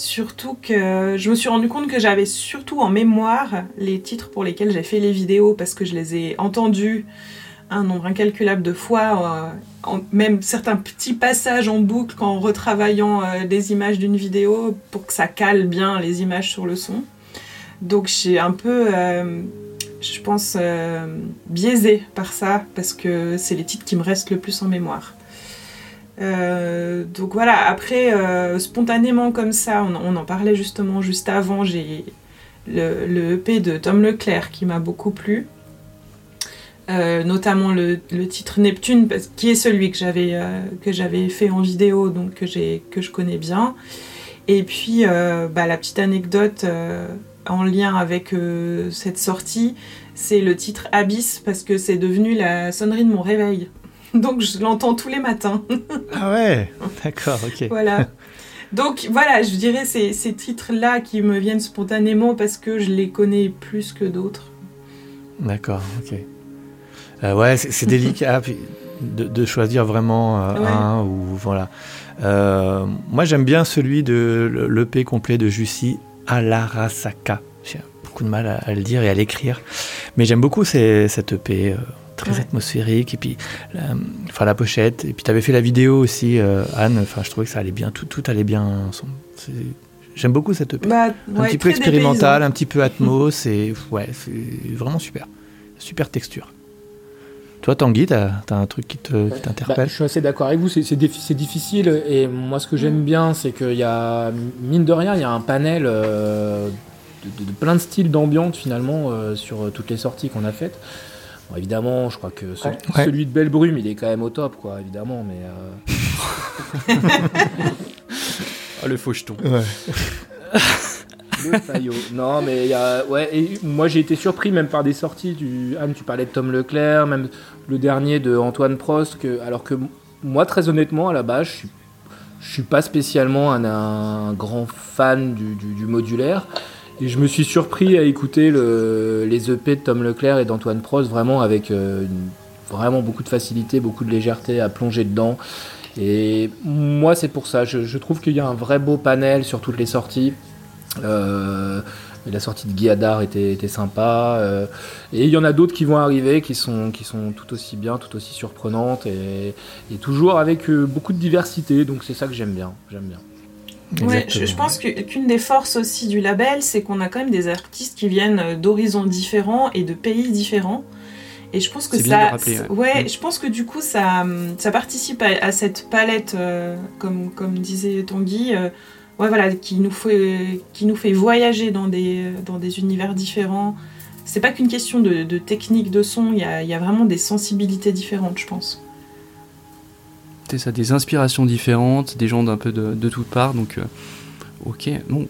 Surtout que je me suis rendu compte que j'avais surtout en mémoire les titres pour lesquels j'ai fait les vidéos parce que je les ai entendus un nombre incalculable de fois, euh, même certains petits passages en boucle en retravaillant euh, des images d'une vidéo pour que ça cale bien les images sur le son. Donc j'ai un peu, euh, je pense, biaisé par ça parce que c'est les titres qui me restent le plus en mémoire. Euh, donc voilà, après, euh, spontanément comme ça, on, en parlait justement juste avant, j'ai le, EP de Tom Leclerc qui m'a beaucoup plu. Euh, notamment le, titre Neptune, qui est celui que j'avais que j'avais fait en vidéo, donc que, que je connais bien. Et puis, bah, la petite anecdote en lien avec cette sortie, c'est le titre Abyss parce que c'est devenu la sonnerie de mon réveil. <laughs> Donc je l'entends tous les matins. <laughs> ah ouais, d'accord, ok. Voilà. <laughs> Donc voilà, je dirais ces, ces titres-là qui me viennent spontanément parce que je les connais plus que d'autres. D'accord, ok. Euh, ouais, c'est délicat <laughs> de, de, choisir vraiment euh, un ou voilà. Euh, moi, j'aime bien celui de l'EP complet de Jussi Alarasaka. J'ai beaucoup de mal à, le dire et à l'écrire, mais j'aime beaucoup cette EP très atmosphérique et puis la, enfin la pochette. Et puis tu avais fait la vidéo aussi Anne. Enfin je trouvais que ça allait bien tout, tout allait bien ensemble. J'aime beaucoup cette EP bah, un petit peu expérimental un petit peu atmos et ouais c'est vraiment super. Super texture toi, Tanguy, tu as, un truc qui t'interpelle bah, Je suis assez d'accord avec vous, c'est difficile. Et moi, ce que j'aime bien, c'est qu'il y a, mine de rien, il y a un panel euh, de, plein de styles d'ambiance, finalement, euh, sur euh, toutes les sorties qu'on a faites. évidemment, je crois que celui de Belle Brume, il est quand même au top, quoi, évidemment, mais. oh, <laughs> le faux jeton. <laughs> Non, mais. Ouais, moi j'ai été surpris même par des sorties du. Anne, tu parlais de Tom Leclerc, même le dernier de Antoine Prost, alors que moi, très honnêtement, à la base, je suis, je suis pas spécialement un, grand fan du, modulaire. Et je me suis surpris à écouter le, les EP de Tom Leclerc et d'Antoine Prost vraiment avec euh, vraiment beaucoup de facilité, beaucoup de légèreté à plonger dedans. Et moi, c'est pour ça. Je trouve qu'il y a un vrai beau panel sur toutes les sorties. Euh, la sortie de Guy était, était sympa. Euh, et il y en a d'autres qui vont arriver qui sont, qui sont tout aussi bien, tout aussi surprenantes et, toujours avec euh, beaucoup de diversité. Donc c'est ça que j'aime bien. J'aime bien. Ouais, je, pense qu'une des forces aussi du label, c'est qu'on a quand même des artistes qui viennent d'horizons différents et de pays différents. Et je pense que ça, ouais. Mm. je pense que du coup ça, ça participe à, cette palette, comme, comme disait Tanguy, ouais, voilà, qui nous fait, qui nous fait voyager dans des, dans des univers différents. C'est pas qu'une question de, de, technique de son, il y a, y a, vraiment des sensibilités différentes, je pense. C'est ça, des inspirations différentes, des gens d'un peu de, de toutes parts, donc euh, ok, bon.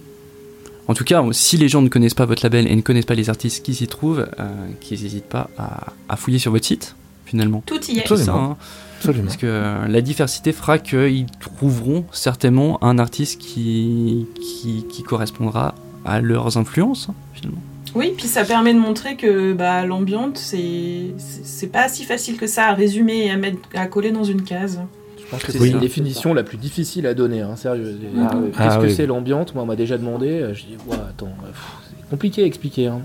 En tout cas, si les gens ne connaissent pas votre label et ne connaissent pas les artistes qui s'y trouvent, euh, qu'ils n'hésitent pas à, à, fouiller sur votre site, finalement. Tout y est. Tout ça, hein. Parce que euh, la diversité fera qu'ils trouveront certainement un artiste qui, qui, correspondra à leurs influences, hein, finalement. Oui, puis ça permet de montrer que bah, l'ambiance, c'est pas si facile que ça à résumer et à, mettre, à coller dans une case. Je pense que c'est la définition la plus difficile à donner, hein, sérieux. Ah, qu'est-ce que c'est l'ambiance? Moi, on m'a déjà demandé. Euh, je dis, ouais, attends, c'est compliqué à expliquer. Hein.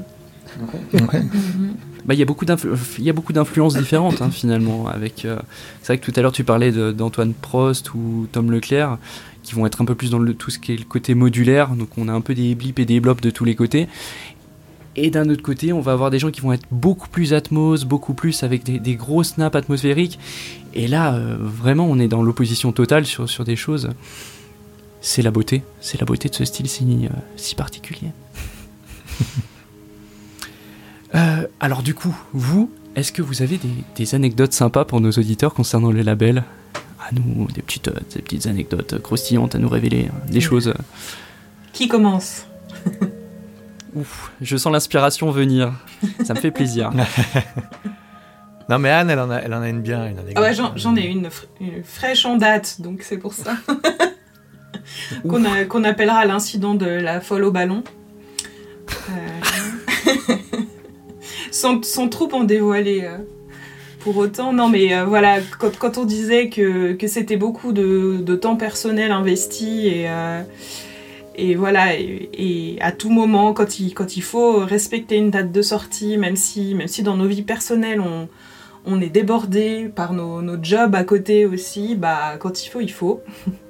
<laughs> Bah, il y a beaucoup d'influences différentes hein, finalement. Avec, euh, c'est vrai que tout à l'heure tu parlais d'Antoine Prost ou Tom Leclerc qui vont être un peu plus dans le, tout ce qui est le côté modulaire. Donc on a un peu des blips et des blops de tous les côtés. Et d'un autre côté, on va avoir des gens qui vont être beaucoup plus atmos, beaucoup plus avec des, des gros snaps atmosphériques. Et là, euh, vraiment, on est dans l'opposition totale sur, sur des choses. C'est la beauté, c'est la beauté de ce style si, euh, si particulier. <laughs> Euh, alors du coup, vous, est-ce que vous avez des, anecdotes sympas pour nos auditeurs concernant les labels? À nous, des petites, euh, des petites anecdotes croustillantes à nous révéler, hein, des choses. Euh. Qui commence? <laughs> Ouf, je sens l'inspiration venir. Ça me fait plaisir. <laughs> non mais Anne, elle en a, elle en a une bien, une anecdote. ouais, j'en ai une, fraîche en date, donc c'est pour ça. <laughs> Qu'on appellera l'incident de la folle au ballon. Sans, trop en dévoiler euh, pour autant. Non, mais euh, voilà, quand, on disait que, c'était beaucoup de, temps personnel investi et, euh, et voilà, et, à tout moment, quand il, quand il faut respecter une date de sortie, même si, même si dans nos vies personnelles on, on est débordé par nos, nos jobs à côté aussi, bah quand il faut, il faut. <laughs>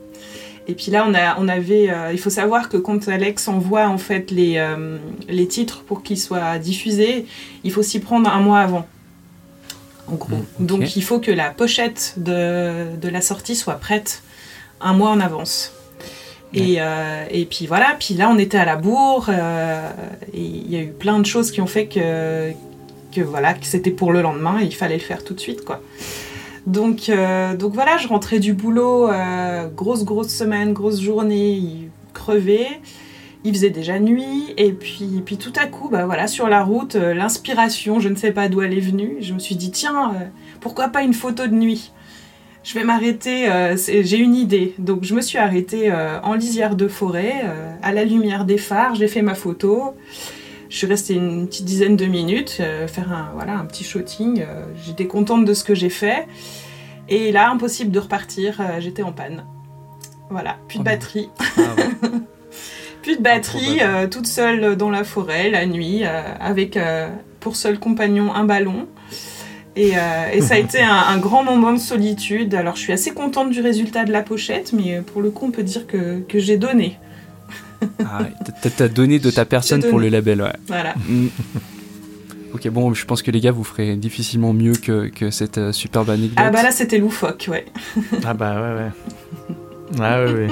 Et puis là, on, a, on avait. Euh, il faut savoir que quand Alex envoie en fait les, euh, les titres pour qu'ils soient diffusés, il faut s'y prendre un mois avant. En gros. Mmh, Donc il faut que la pochette de, de, la sortie soit prête un mois en avance. Et, euh, et, puis voilà, puis là on était à la bourre, et il y a eu plein de choses qui ont fait que, que voilà, que c'était pour le lendemain et il fallait le faire tout de suite quoi. Donc, euh, donc voilà, je rentrais du boulot, euh, grosse, grosse semaine, grosse journée, crevé. il faisait déjà nuit, et puis, tout à coup, bah sur la route, euh, l'inspiration, je ne sais pas d'où elle est venue. Je me suis dit, tiens, pourquoi pas une photo de nuit? Je vais m'arrêter, j'ai une idée. Donc je me suis arrêtée en lisière de forêt, à la lumière des phares, j'ai fait ma photo. Je suis restée une petite dizaine de minutes, euh, faire un, voilà, un petit shooting. euh, J'étais contente de ce que j'ai fait. Et là, impossible de repartir, euh, j'étais en panne. Voilà, plus de Oh batterie. Ah ouais. <laughs> Plus de batterie, toute seule dans la forêt, la nuit, avec pour seul compagnon un ballon. Et, et ça a été un, un grand moment de solitude. Alors je suis assez contente du résultat de la pochette, mais pour le coup on peut dire que, que j'ai donné. Ah ouais, t'as- donné de ta personne pour le label, ouais. Voilà. Mm. Ok, bon, je pense que les gars, vous ferez difficilement mieux que, que cette euh, superbe anecdote. Ah bah là c'était loufoque, ouais. Ah bah ouais, ouais. Ah ouais, ouais.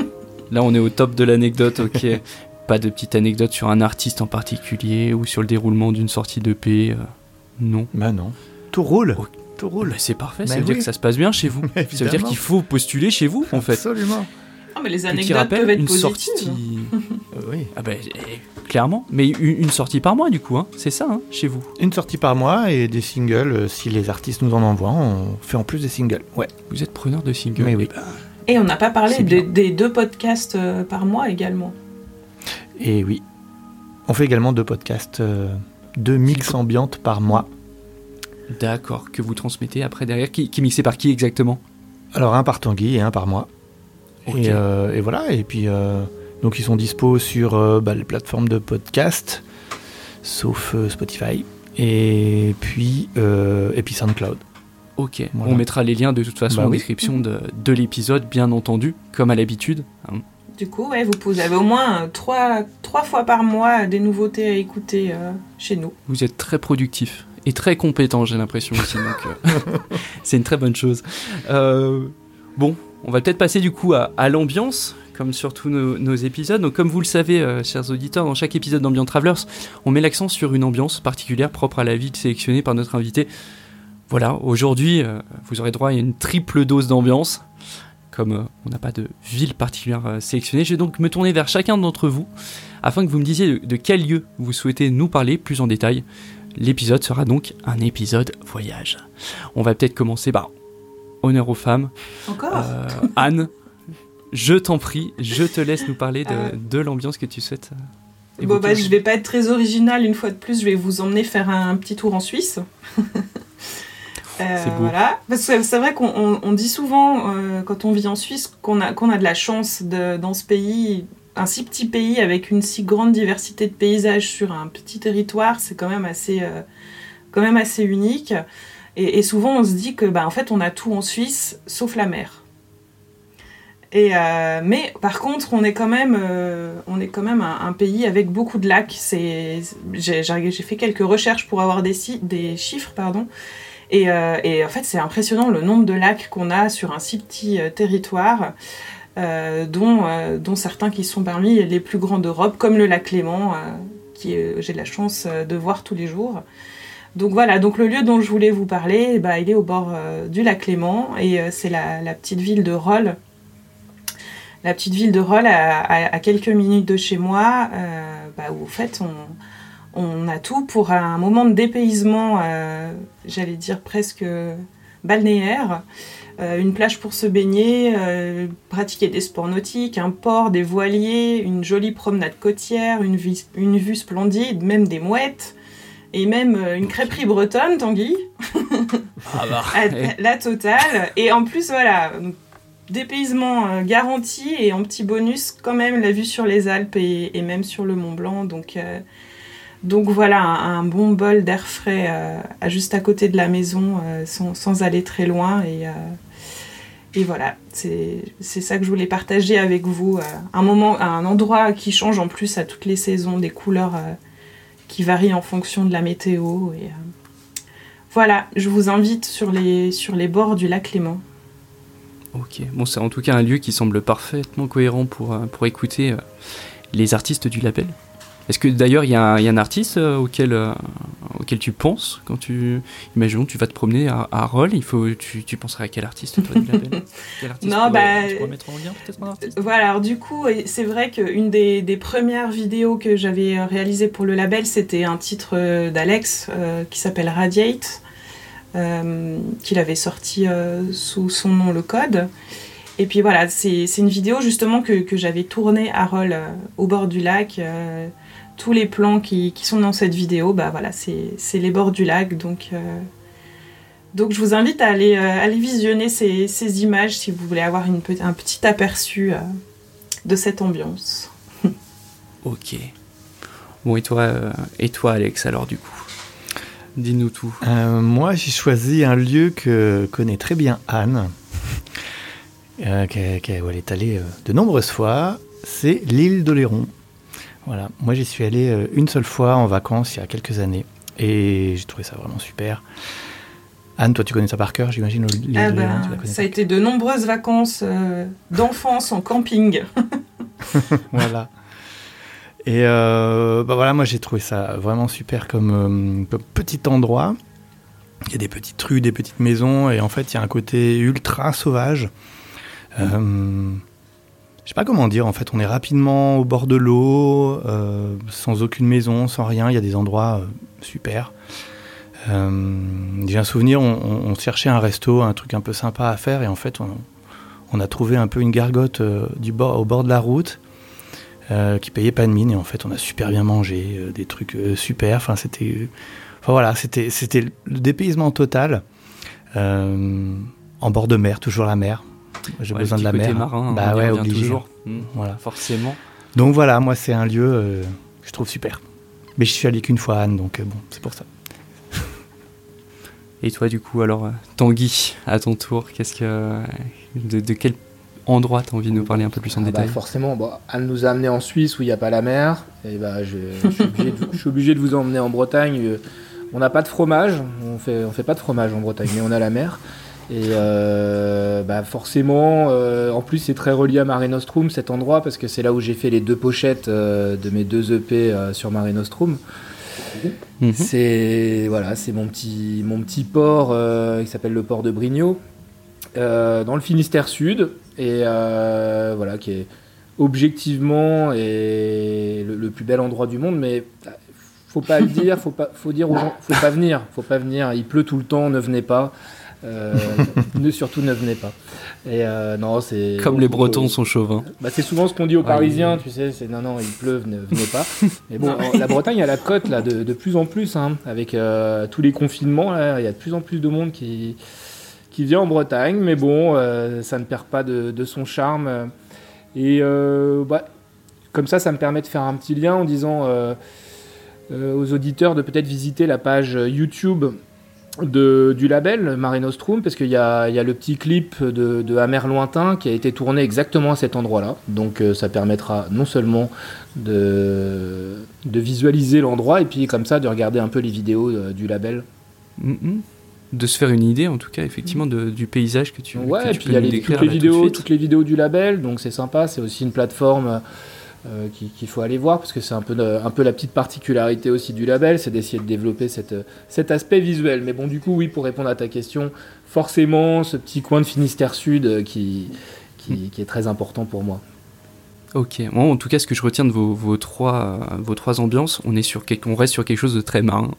Là, on est au top de l'anecdote, ok. Pas de petite anecdote sur un artiste en particulier ou sur le déroulement d'une sortie d'EP. euh, non. Bah non. Tout roule. Oh. Tout Bah, roule. c'est parfait, ça Bah veut dire que ça se passe bien chez vous. <laughs> Ça veut dire qu'il faut postuler chez vous, en fait. Absolument. Ah mais les Petit anecdotes rappel, peuvent être une positives. sortie. Euh, oui. Ah bah, eh, clairement. Mais une, une sortie par mois, du coup, hein. c'est ça, hein, chez vous. Une sortie par mois et des singles. euh, Si les artistes nous en envoient, on fait en plus des singles. Ouais. Vous êtes preneur de singles. Mais oui. Eh ben, Et on n'a pas parlé des, deux podcasts euh, par mois également. Et oui. On fait également deux podcasts, euh, deux mix ambiantes par mois. D'accord, que vous transmettez après derrière. Qui, qui mixé par qui exactement? Alors un par Tanguy et un par mois. Et, euh, et voilà, et puis euh, donc ils sont dispo sur euh, bah, les plateformes de podcast, sauf euh, Spotify, et puis, euh, et puis SoundCloud. Ok, Voilà. on mettra les liens de toute façon Bah en oui. description de, de l'épisode, bien entendu, comme à l'habitude. hein. Du coup, ouais, vous avez au moins euh, trois, trois fois par mois des nouveautés à écouter euh, chez nous. Vous êtes très productif et très compétent, j'ai l'impression aussi, donc euh, <laughs> <laughs> c'est une très bonne chose. Euh, bon, on va peut-être passer du coup à, l'ambiance, comme sur tous nos, épisodes. Donc, comme vous le savez, euh, chers auditeurs, dans chaque épisode d'Ambient Travelers, on met l'accent sur une ambiance particulière propre à la ville sélectionnée par notre invité. Voilà, aujourd'hui, euh, vous aurez droit à une triple dose d'ambiance. Comme euh, on n'a pas de ville particulière sélectionnée, je vais donc me tourner vers chacun d'entre vous afin que vous me disiez de, de quel lieu vous souhaitez nous parler plus en détail. L'épisode sera donc un épisode voyage. On va peut-être commencer par honneur aux femmes. Encore Euh, Anne, je t'en prie, je te laisse nous parler de, Euh. de l'ambiance que tu souhaites. euh, Bon, bah, je vais pas être très originale une fois de plus, je vais vous emmener faire un petit tour en Suisse. <laughs> Euh. Voilà. Parce que c'est vrai qu'on on- on dit souvent, euh, quand on vit en Suisse, qu'on a, qu'on a de la chance de, dans ce pays, un si petit pays avec une si grande diversité de paysages sur un petit territoire, c'est quand même assez, euh, quand même assez unique. Et, souvent, on se dit que, bah, en fait, on a tout en Suisse, sauf la mer. Et euh, mais par contre, on est quand même, euh, on est quand même un, pays avec beaucoup de lacs. J'ai, fait quelques recherches pour avoir des, chiffres, pardon. Et, euh, et en fait, c'est impressionnant le nombre de lacs qu'on a sur un si petit territoire, dont, dont certains qui sont parmi les plus grands d'Europe, comme le lac Léman, qui j'ai la chance de voir tous les jours. Donc voilà, donc le lieu dont je voulais vous parler, bah, il est au bord euh, du lac Léman et euh, c'est la, petite ville de Rolles. La petite ville de Rolles, à, quelques minutes de chez moi, euh, bah, où en fait on, a tout pour un moment de dépaysement, j'allais dire presque balnéaire. Une plage pour se baigner, pratiquer des sports nautiques, un port, des voiliers, une jolie promenade côtière, une vue splendide, même des mouettes, et même euh, une crêperie bretonne, Tanguy. Ah bah, <laughs> la totale. Et en plus, voilà, dépaysement euh, garanti et en petit bonus, quand même, la vue sur les Alpes et, et même sur le Mont Blanc. Donc, euh, donc voilà, un, un bon bol d'air frais euh, juste à côté de la maison euh, sans, sans aller très loin. Et, euh, et voilà, c'est c'est ça que je voulais partager avec vous. euh, un moment, un endroit qui change en plus à toutes les saisons, des couleurs euh, qui varient en fonction de la météo. Et, euh, voilà, je vous invite sur les, sur les bords du lac Léman. ok. Bon, c'est en tout cas un lieu qui semble parfaitement cohérent pour, euh, écouter euh, les artistes du label. Est-ce que d'ailleurs il y, a un artiste auquel, auquel tu penses quand tu. Imaginons, tu vas te promener à, à Roll, il faut, tu, tu penserais à quel artiste toi, <laughs> Quel artiste Non, bah, tu pourrais mettre en lien peut-être un artiste Voilà, alors du coup, c'est vrai qu'une des, des premières vidéos que j'avais euh, réalisées pour le label, c'était un titre euh, d'Alex euh, qui s'appelle Radiate, euh, qu'il avait sorti euh, sous son nom Le Code. Et puis voilà, c'est une vidéo justement que, que j'avais tournée à Roll euh, au bord du lac. Tous les plans qui, qui sont dans cette vidéo, bah voilà, c'est les bords du lac. Donc, euh, donc je vous invite à aller, euh, aller visionner ces, ces images si vous voulez avoir une, un petit aperçu euh, de cette ambiance. <laughs> Ok. Bon, et toi, euh, et toi, Alex, alors du coup? Dis-nous tout. Euh, moi, j'ai choisi un lieu que connaît très bien Anne, euh, qu'elle- qu'elle- où elle est allée euh, de nombreuses fois. C'est l'île d'Oléron. Voilà. Moi, j'y suis allé euh, une seule fois en vacances il y a quelques années et j'ai trouvé ça vraiment super. Anne, toi, tu connais ça par cœur, j'imagine. Ah connais ça a été de nombreuses vacances euh, d'enfance en camping. <laughs> voilà. Et euh, bah voilà, moi j'ai trouvé ça vraiment super comme, comme petit endroit. Il y a des petites rues, des petites maisons, et en fait il y a un côté ultra sauvage. Euh, je sais pas comment dire, en fait on est rapidement au bord de l'eau, euh, sans aucune maison, sans rien, il y a des endroits euh, super. Euh, j'ai un souvenir, on, cherchait un resto, un truc un peu sympa à faire, et en fait on, a trouvé un peu une gargote du bord, au bord de la route qui payait pas de mine et en fait on a super bien mangé des trucs super enfin c'était enfin voilà c'était c'était le dépaysement total en bord de mer toujours la mer j'ai Ouais, besoin le de la mer marin, bah on y ouais obligé toujours. Hmm, voilà Forcément. donc voilà moi c'est un lieu euh, que je trouve super mais je suis allé qu'une fois à Anne donc euh, bon c'est pour ça Et toi, du coup, alors, euh, Tanguy, à ton tour, qu'est-ce que. De, de quel endroit t'as envie de nous parler un peu plus en Ah bah, détail? forcément, bon, Anne nous a amenés en Suisse où il n'y a pas la mer. Et bah, je, je suis obligé de, je suis obligé de vous emmener en Bretagne. On n'a pas de fromage, on fait, on fait pas de fromage en Bretagne, mais on a la mer. Et euh, bah forcément, euh, en plus c'est très relié à Mare Nostrum cet endroit parce que c'est là où j'ai fait les deux pochettes euh, de mes deux EP sur Mare Nostrum. Mhm. C'est voilà, c'est mon petit mon petit port qui s'appelle le port de Brigno, dans le Finistère Sud, et voilà qui est objectivement et le, le plus bel endroit du monde, mais faut pas le dire, faut pas, faut dire aux gens, faut pas venir, faut pas venir. Il pleut tout le temps, ne venez pas. Euh, ne surtout ne venez pas. Et euh, non, c'est Comme les Bretons sont chauvins. bah, c'est souvent ce qu'on dit aux Ouais, Parisiens, tu sais, c'est non, non, il pleut, ne venez pas. <laughs> Mais bon, la Bretagne a la cote là, de, de plus en plus, hein, avec euh, tous les confinements, il y a de plus en plus de monde qui, qui vient en Bretagne, mais bon, euh, ça ne perd pas de, de son charme. Et bah, comme ça, ça me permet de faire un petit lien en disant aux auditeurs de peut-être visiter la page YouTube de, du label Mare Nostrum parce qu'il y a, y a le petit clip de, de Amer Lointain qui a été tourné exactement à cet endroit-là. Donc euh, ça permettra non seulement de, de visualiser l'endroit et puis comme ça de regarder un peu les vidéos euh, du label. Mhm. De se faire une idée, en tout cas, effectivement, de- du paysage que tu, que Ouais, et tu puis peux il y a nous les, décrire toutes, les tout vidéos, suite. toutes les vidéos du label, donc c'est sympa. C'est aussi une plateforme euh, qui- qu'il faut aller voir parce que c'est un peu, un peu la petite particularité aussi du label, c'est d'essayer de développer cette, cet aspect visuel. Mais bon, du coup, oui, pour répondre à ta question, forcément, ce petit coin de Finistère Sud euh, qui, qui, qui est très important pour moi. Ok, moi en tout cas ce que je retiens de vos, vos trois, euh, vos trois ambiances, on, est sur quelque- on reste sur quelque chose de très marin,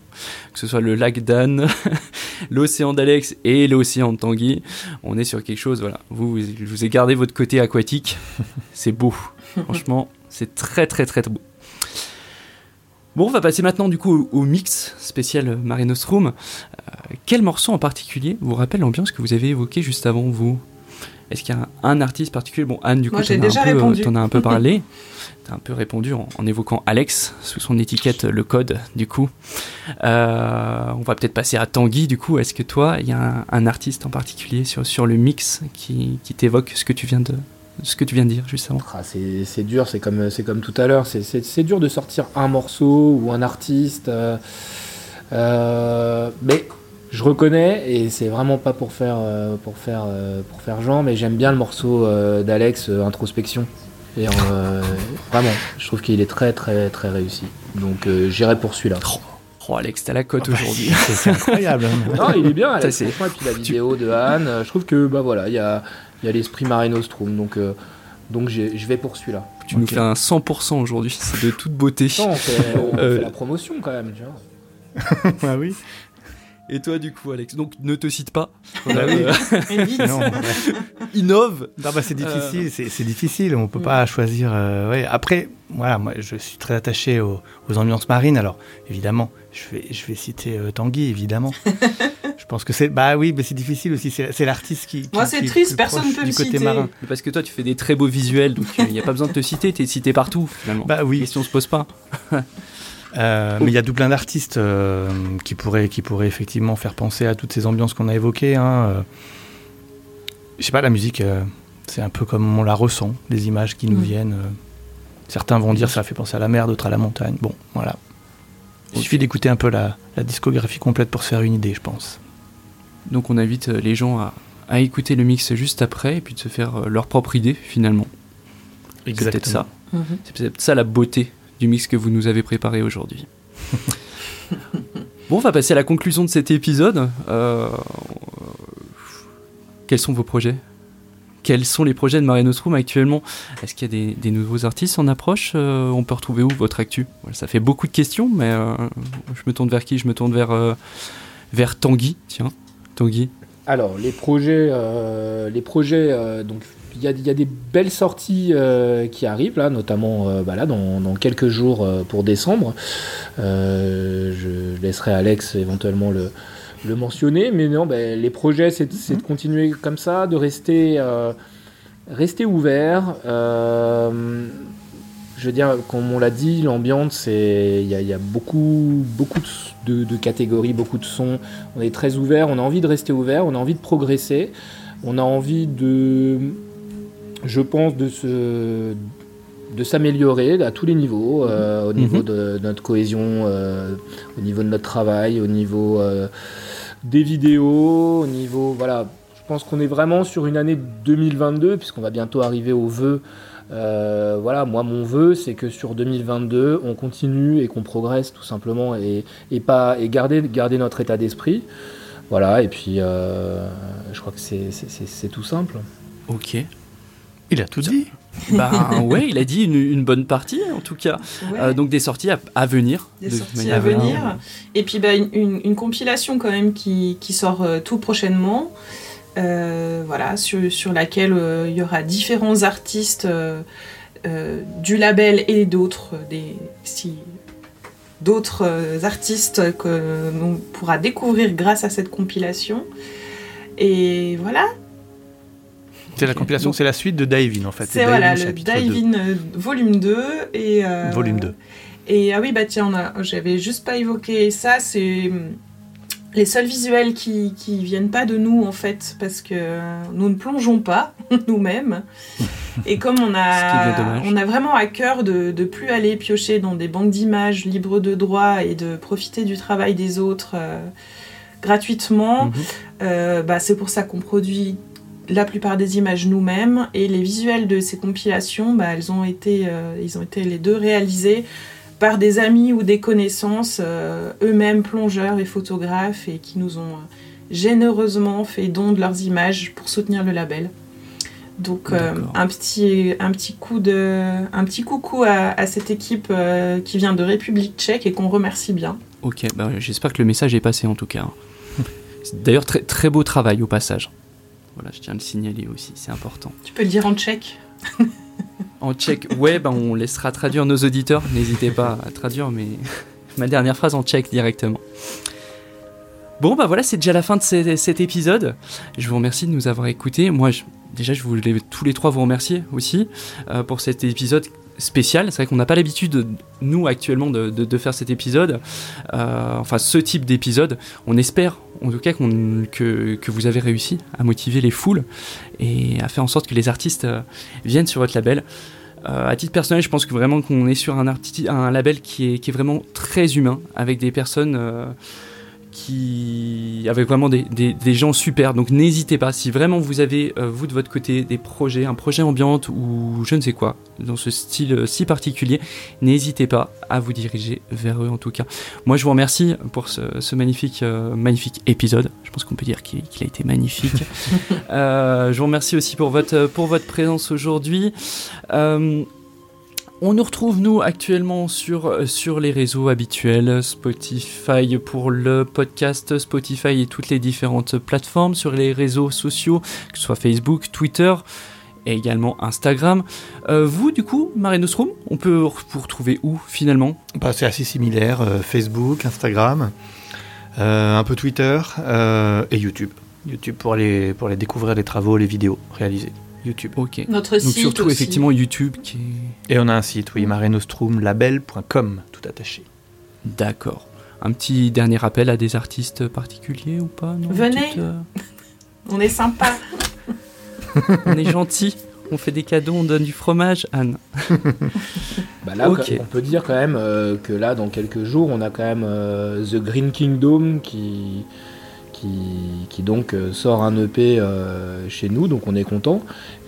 que ce soit le lac d'Anne, <laughs> l'océan d'Alex et l'océan de Tanguy, on est sur quelque chose, voilà, vous, je vous ai gardé votre côté aquatique, <laughs> c'est beau, <laughs> franchement, c'est très très très beau. Bon, on va passer maintenant du coup au, au mix spécial Mare Nostrum. Euh, quel morceau en particulier vous rappelle l'ambiance que vous avez évoquée juste avant vous? Est-ce qu'il y a un, un artiste particulier? Bon, Anne, du coup, Moi, j'ai t'en as, déjà un peu, euh, t'en as un peu <laughs> parlé. T'as un peu répondu en, en évoquant Alex sous son étiquette le code du coup. Euh, on va peut-être passer à Tanguy du coup. Est-ce que toi, il y a un, un artiste en particulier sur, sur le mix qui, qui t'évoque ce que tu viens de ce que tu viens de dire juste avant Ah, c'est c'est dur, c'est comme, c'est comme tout à l'heure, c'est- c'est c'est dur de sortir un morceau ou un artiste. euh, euh, mais je reconnais, et c'est vraiment pas pour faire, euh, pour faire, pour faire genre, mais j'aime bien le morceau euh, d'Alex, euh, Introspection. Et euh, vraiment, je trouve qu'il est très très très réussi. Donc euh, j'irai pour celui-là. Oh, Alex, t'as la cote Ah bah, aujourd'hui. c'est c'est incroyable. <laughs> Non, il est bien. Alex, franchement, et puis la vidéo de Anne, je trouve que bah voilà, il y a, il y a l'esprit Mare Nostrum. Donc euh, donc je vais pour celui-là. Tu nous fais un 100% aujourd'hui, c'est de toute beauté. Non, on fait, on <laughs> Euh, fait la promotion quand même. Tu vois. <laughs> Ah oui. Et toi, du coup, Alex, donc ne te cite pas. Bah oui. Euh. <laughs> Non, <laughs> innove. Non, bah, c'est difficile, c'est- c'est difficile, on peut pas choisir. euh, ouais. Après, voilà, moi je suis très attaché aux, aux ambiances marines, alors évidemment, je vais, je vais citer euh, Tanguy, évidemment. <laughs> je pense que c'est. Bah oui, mais c'est difficile aussi, c'est c'est l'artiste qui. qui- Moi, c'est triste, personne proche peut du me côté citer. marin. Mais Parce que toi, tu fais des très beaux visuels, donc il n'y a pas besoin de te citer, t'es cité partout, finalement. Bah oui, question se pose pas. Euh, mais il y a tout plein d'artistes euh, qui, pourraient, qui pourraient effectivement faire penser à toutes ces ambiances qu'on a évoquées. Hein. euh. Je sais pas, la musique, euh, c'est un peu comme on la ressent, les images qui nous Mm. viennent. Certains vont dire ça fait penser à la mer, d'autres à la montagne. Bon, voilà. Il suffit d'écouter un peu la, la discographie complète pour se faire une idée, je pense. Donc on invite les gens à, à écouter le mix juste après et puis de se faire leur propre idée, finalement. C'est peut-être ça. Mhm. C'est peut-être ça la beauté du mix que vous nous avez préparé aujourd'hui. bon, on va passer à la conclusion de cet épisode. Euh, Quels sont vos projets? Quels sont les projets de Mare Nostrum actuellement? Est-ce qu'il y a des, des nouveaux artistes en approche? Euh, On peut retrouver où votre actu? Voilà, Ça fait beaucoup de questions, mais euh, je me tourne vers qui? Je me tourne vers, euh, vers Tanguy. Tiens, Tanguy. Alors, les projets, euh, les projets euh, donc il y a, il y a des belles sorties euh, qui arrivent là, notamment euh, bah là, dans, dans quelques jours euh, pour décembre. Je laisserai Alex éventuellement le, le mentionner, mais non, ben, les projets, c'est de continuer comme ça, de rester, rester ouvert. Je veux dire, comme on l'a dit, l'ambiance, c'est il y a, il y a beaucoup, beaucoup de catégories, beaucoup de sons. On est très ouvert, on a envie de rester ouvert, on a envie de progresser, on a envie de, je pense, de se de s'améliorer à tous les niveaux, euh, au niveau de notre cohésion, euh, au niveau de notre travail, au niveau euh, des vidéos, au niveau voilà. Je pense qu'on est vraiment sur une année 2022 puisqu'on va bientôt arriver au vœu. Voilà, moi mon vœu c'est que sur 2022 on continue et qu'on progresse tout simplement et, et pas et garder garder notre état d'esprit. Voilà et puis je crois que c'est tout simple. Ok. Il a tout dit. <laughs> Bah ouais, il a dit une, une bonne partie en tout cas. Ouais. Euh, donc des sorties à, à venir. des de sorties à venir. Et puis bah, une, une- une compilation quand même qui, qui sort euh, tout prochainement. Euh, voilà, sur, sur laquelle euh, il y aura différents artistes euh, euh, du label et d'autres des si, d'autres euh, artistes que l'on pourra découvrir grâce à cette compilation. Et voilà, C'est la compilation, c'est la suite de Dive In en fait. c'est voilà, le In euh, volume 2 et euh, Volume 2. Et ah oui bah tiens, j'avais juste pas évoqué ça, c'est hum, les seuls visuels qui qui viennent pas de nous en fait parce que nous ne plongeons pas <laughs> nous-mêmes. Et comme on a <laughs> on a vraiment à cœur de de plus aller piocher dans des banques d'images libres de droit et de profiter du travail des autres euh, gratuitement, Mhm. euh, bah, c'est pour ça qu'on produit la plupart des images nous-mêmes et les visuels de ces compilations, bah, elles ont été, euh, ils ont été les deux réalisés par des amis ou des connaissances, euh, eux-mêmes plongeurs et photographes, et qui nous ont euh, généreusement fait don de leurs images pour soutenir le label. Donc euh, un petit un petit coup de un petit coucou à, à cette équipe qui vient de République Tchèque et qu'on remercie bien. Ok, bah, j'espère que le message est passé en tout cas. D'ailleurs, très, très beau travail au passage. Voilà, je tiens à le signaler aussi, c'est important. Tu peux le dire en tchèque En tchèque, ouais, bah, on laissera traduire nos auditeurs. N'hésitez pas à traduire mais <laughs> ma dernière phrase en tchèque directement. Bon, bah voilà, c'est déjà la fin de ce- cet épisode. Je vous remercie de nous avoir écoutés. Moi, je- déjà, je voulais tous les trois vous remercier aussi euh, pour cet épisode spécial. C'est vrai qu'on n'a pas l'habitude, nous, actuellement, de, de- de faire cet épisode. Euh, enfin, ce type d'épisode. On espère, en tout cas, que, vous avez réussi à motiver les foules et à faire en sorte que les artistes euh, viennent sur votre label. Euh, à titre personnel, je pense que vraiment qu'on est sur un, label qui est, qui est vraiment très humain, avec des personnes euh, qui avec vraiment des, des, gens super. Donc n'hésitez pas, si vraiment vous avez, euh, vous de votre côté, des projets, un projet ambiante ou je ne sais quoi, dans ce style euh, si particulier, n'hésitez pas à vous diriger vers eux en tout cas. Moi je vous remercie pour ce, magnifique, euh, magnifique épisode. Je pense qu'on peut dire qu'il a été magnifique. <laughs> je vous remercie aussi pour votre, pour votre présence aujourd'hui. On nous retrouve nous actuellement sur, euh, sur les réseaux habituels, Spotify pour le podcast, Spotify et toutes les différentes plateformes, sur les réseaux sociaux, que ce soit Facebook, Twitter et également Instagram. Euh, vous, du coup, Marie Nostrum, on peut vous retrouver où finalement? Bah, C'est assez similaire, euh, Facebook, Instagram, un peu Twitter et YouTube. YouTube pour les, pour les découvrir les travaux, les vidéos réalisées. YouTube. Ok. Notre Donc surtout effectivement YouTube qui Et on a un site, oui, marenostrumlabel.com, tout attaché. D'accord. Un petit dernier rappel à des artistes particuliers ou pas Venez. Euh, <laughs> on est sympa. <laughs> on est gentil. On fait des cadeaux, on donne du fromage, Anne. <laughs> bah là, on peut dire quand même euh, que là, dans quelques jours, on a quand même euh, The Green Kingdom qui, qui, donc euh, sort un EP euh, chez nous, donc on est content.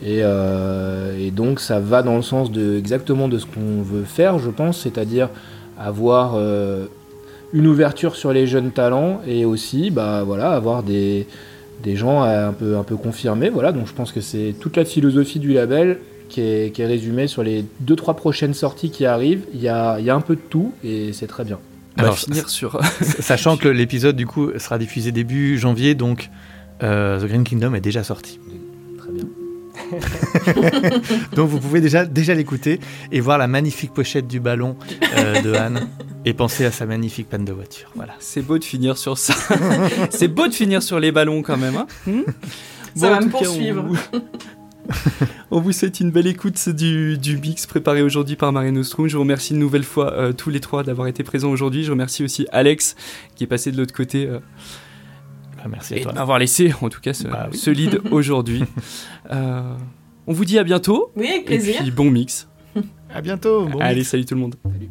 Euh, et, donc ça va dans le sens exactement de ce qu'on veut faire, je pense, c'est-à-dire avoir une ouverture sur les jeunes talents et aussi bah, voilà, avoir des, gens un peu, confirmés. Voilà, donc je pense que c'est toute la philosophie du label qui est, résumée sur les 2-3 prochaines sorties qui arrivent. Il y a un peu de tout et c'est très bien. Alors, finir sur. sachant que l'épisode du coup sera diffusé début janvier, donc euh, The Green Kingdom est déjà sorti. Très bien. <laughs> donc vous pouvez déjà, déjà l'écouter et voir la magnifique pochette du ballon euh, de Anne et penser à sa magnifique panne de voiture. Voilà. C'est beau de finir sur ça. <laughs> C'est beau de finir sur les ballons quand même. Hein hmm ça va me poursuivre. on <laughs> vous souhaite une belle écoute du, du mix préparé aujourd'hui par Marie Nostrum. Je vous remercie une nouvelle fois euh, tous les trois d'avoir été présents aujourd'hui. Je remercie aussi Alex qui est passé de l'autre côté. Euh, ah, merci et de m'avoir laissé en tout cas ce, bah lead <laughs> aujourd'hui. Euh, on vous dit à bientôt. Oui, avec plaisir. Et puis bon mix. à bientôt. Allez, salut tout le monde. Salut.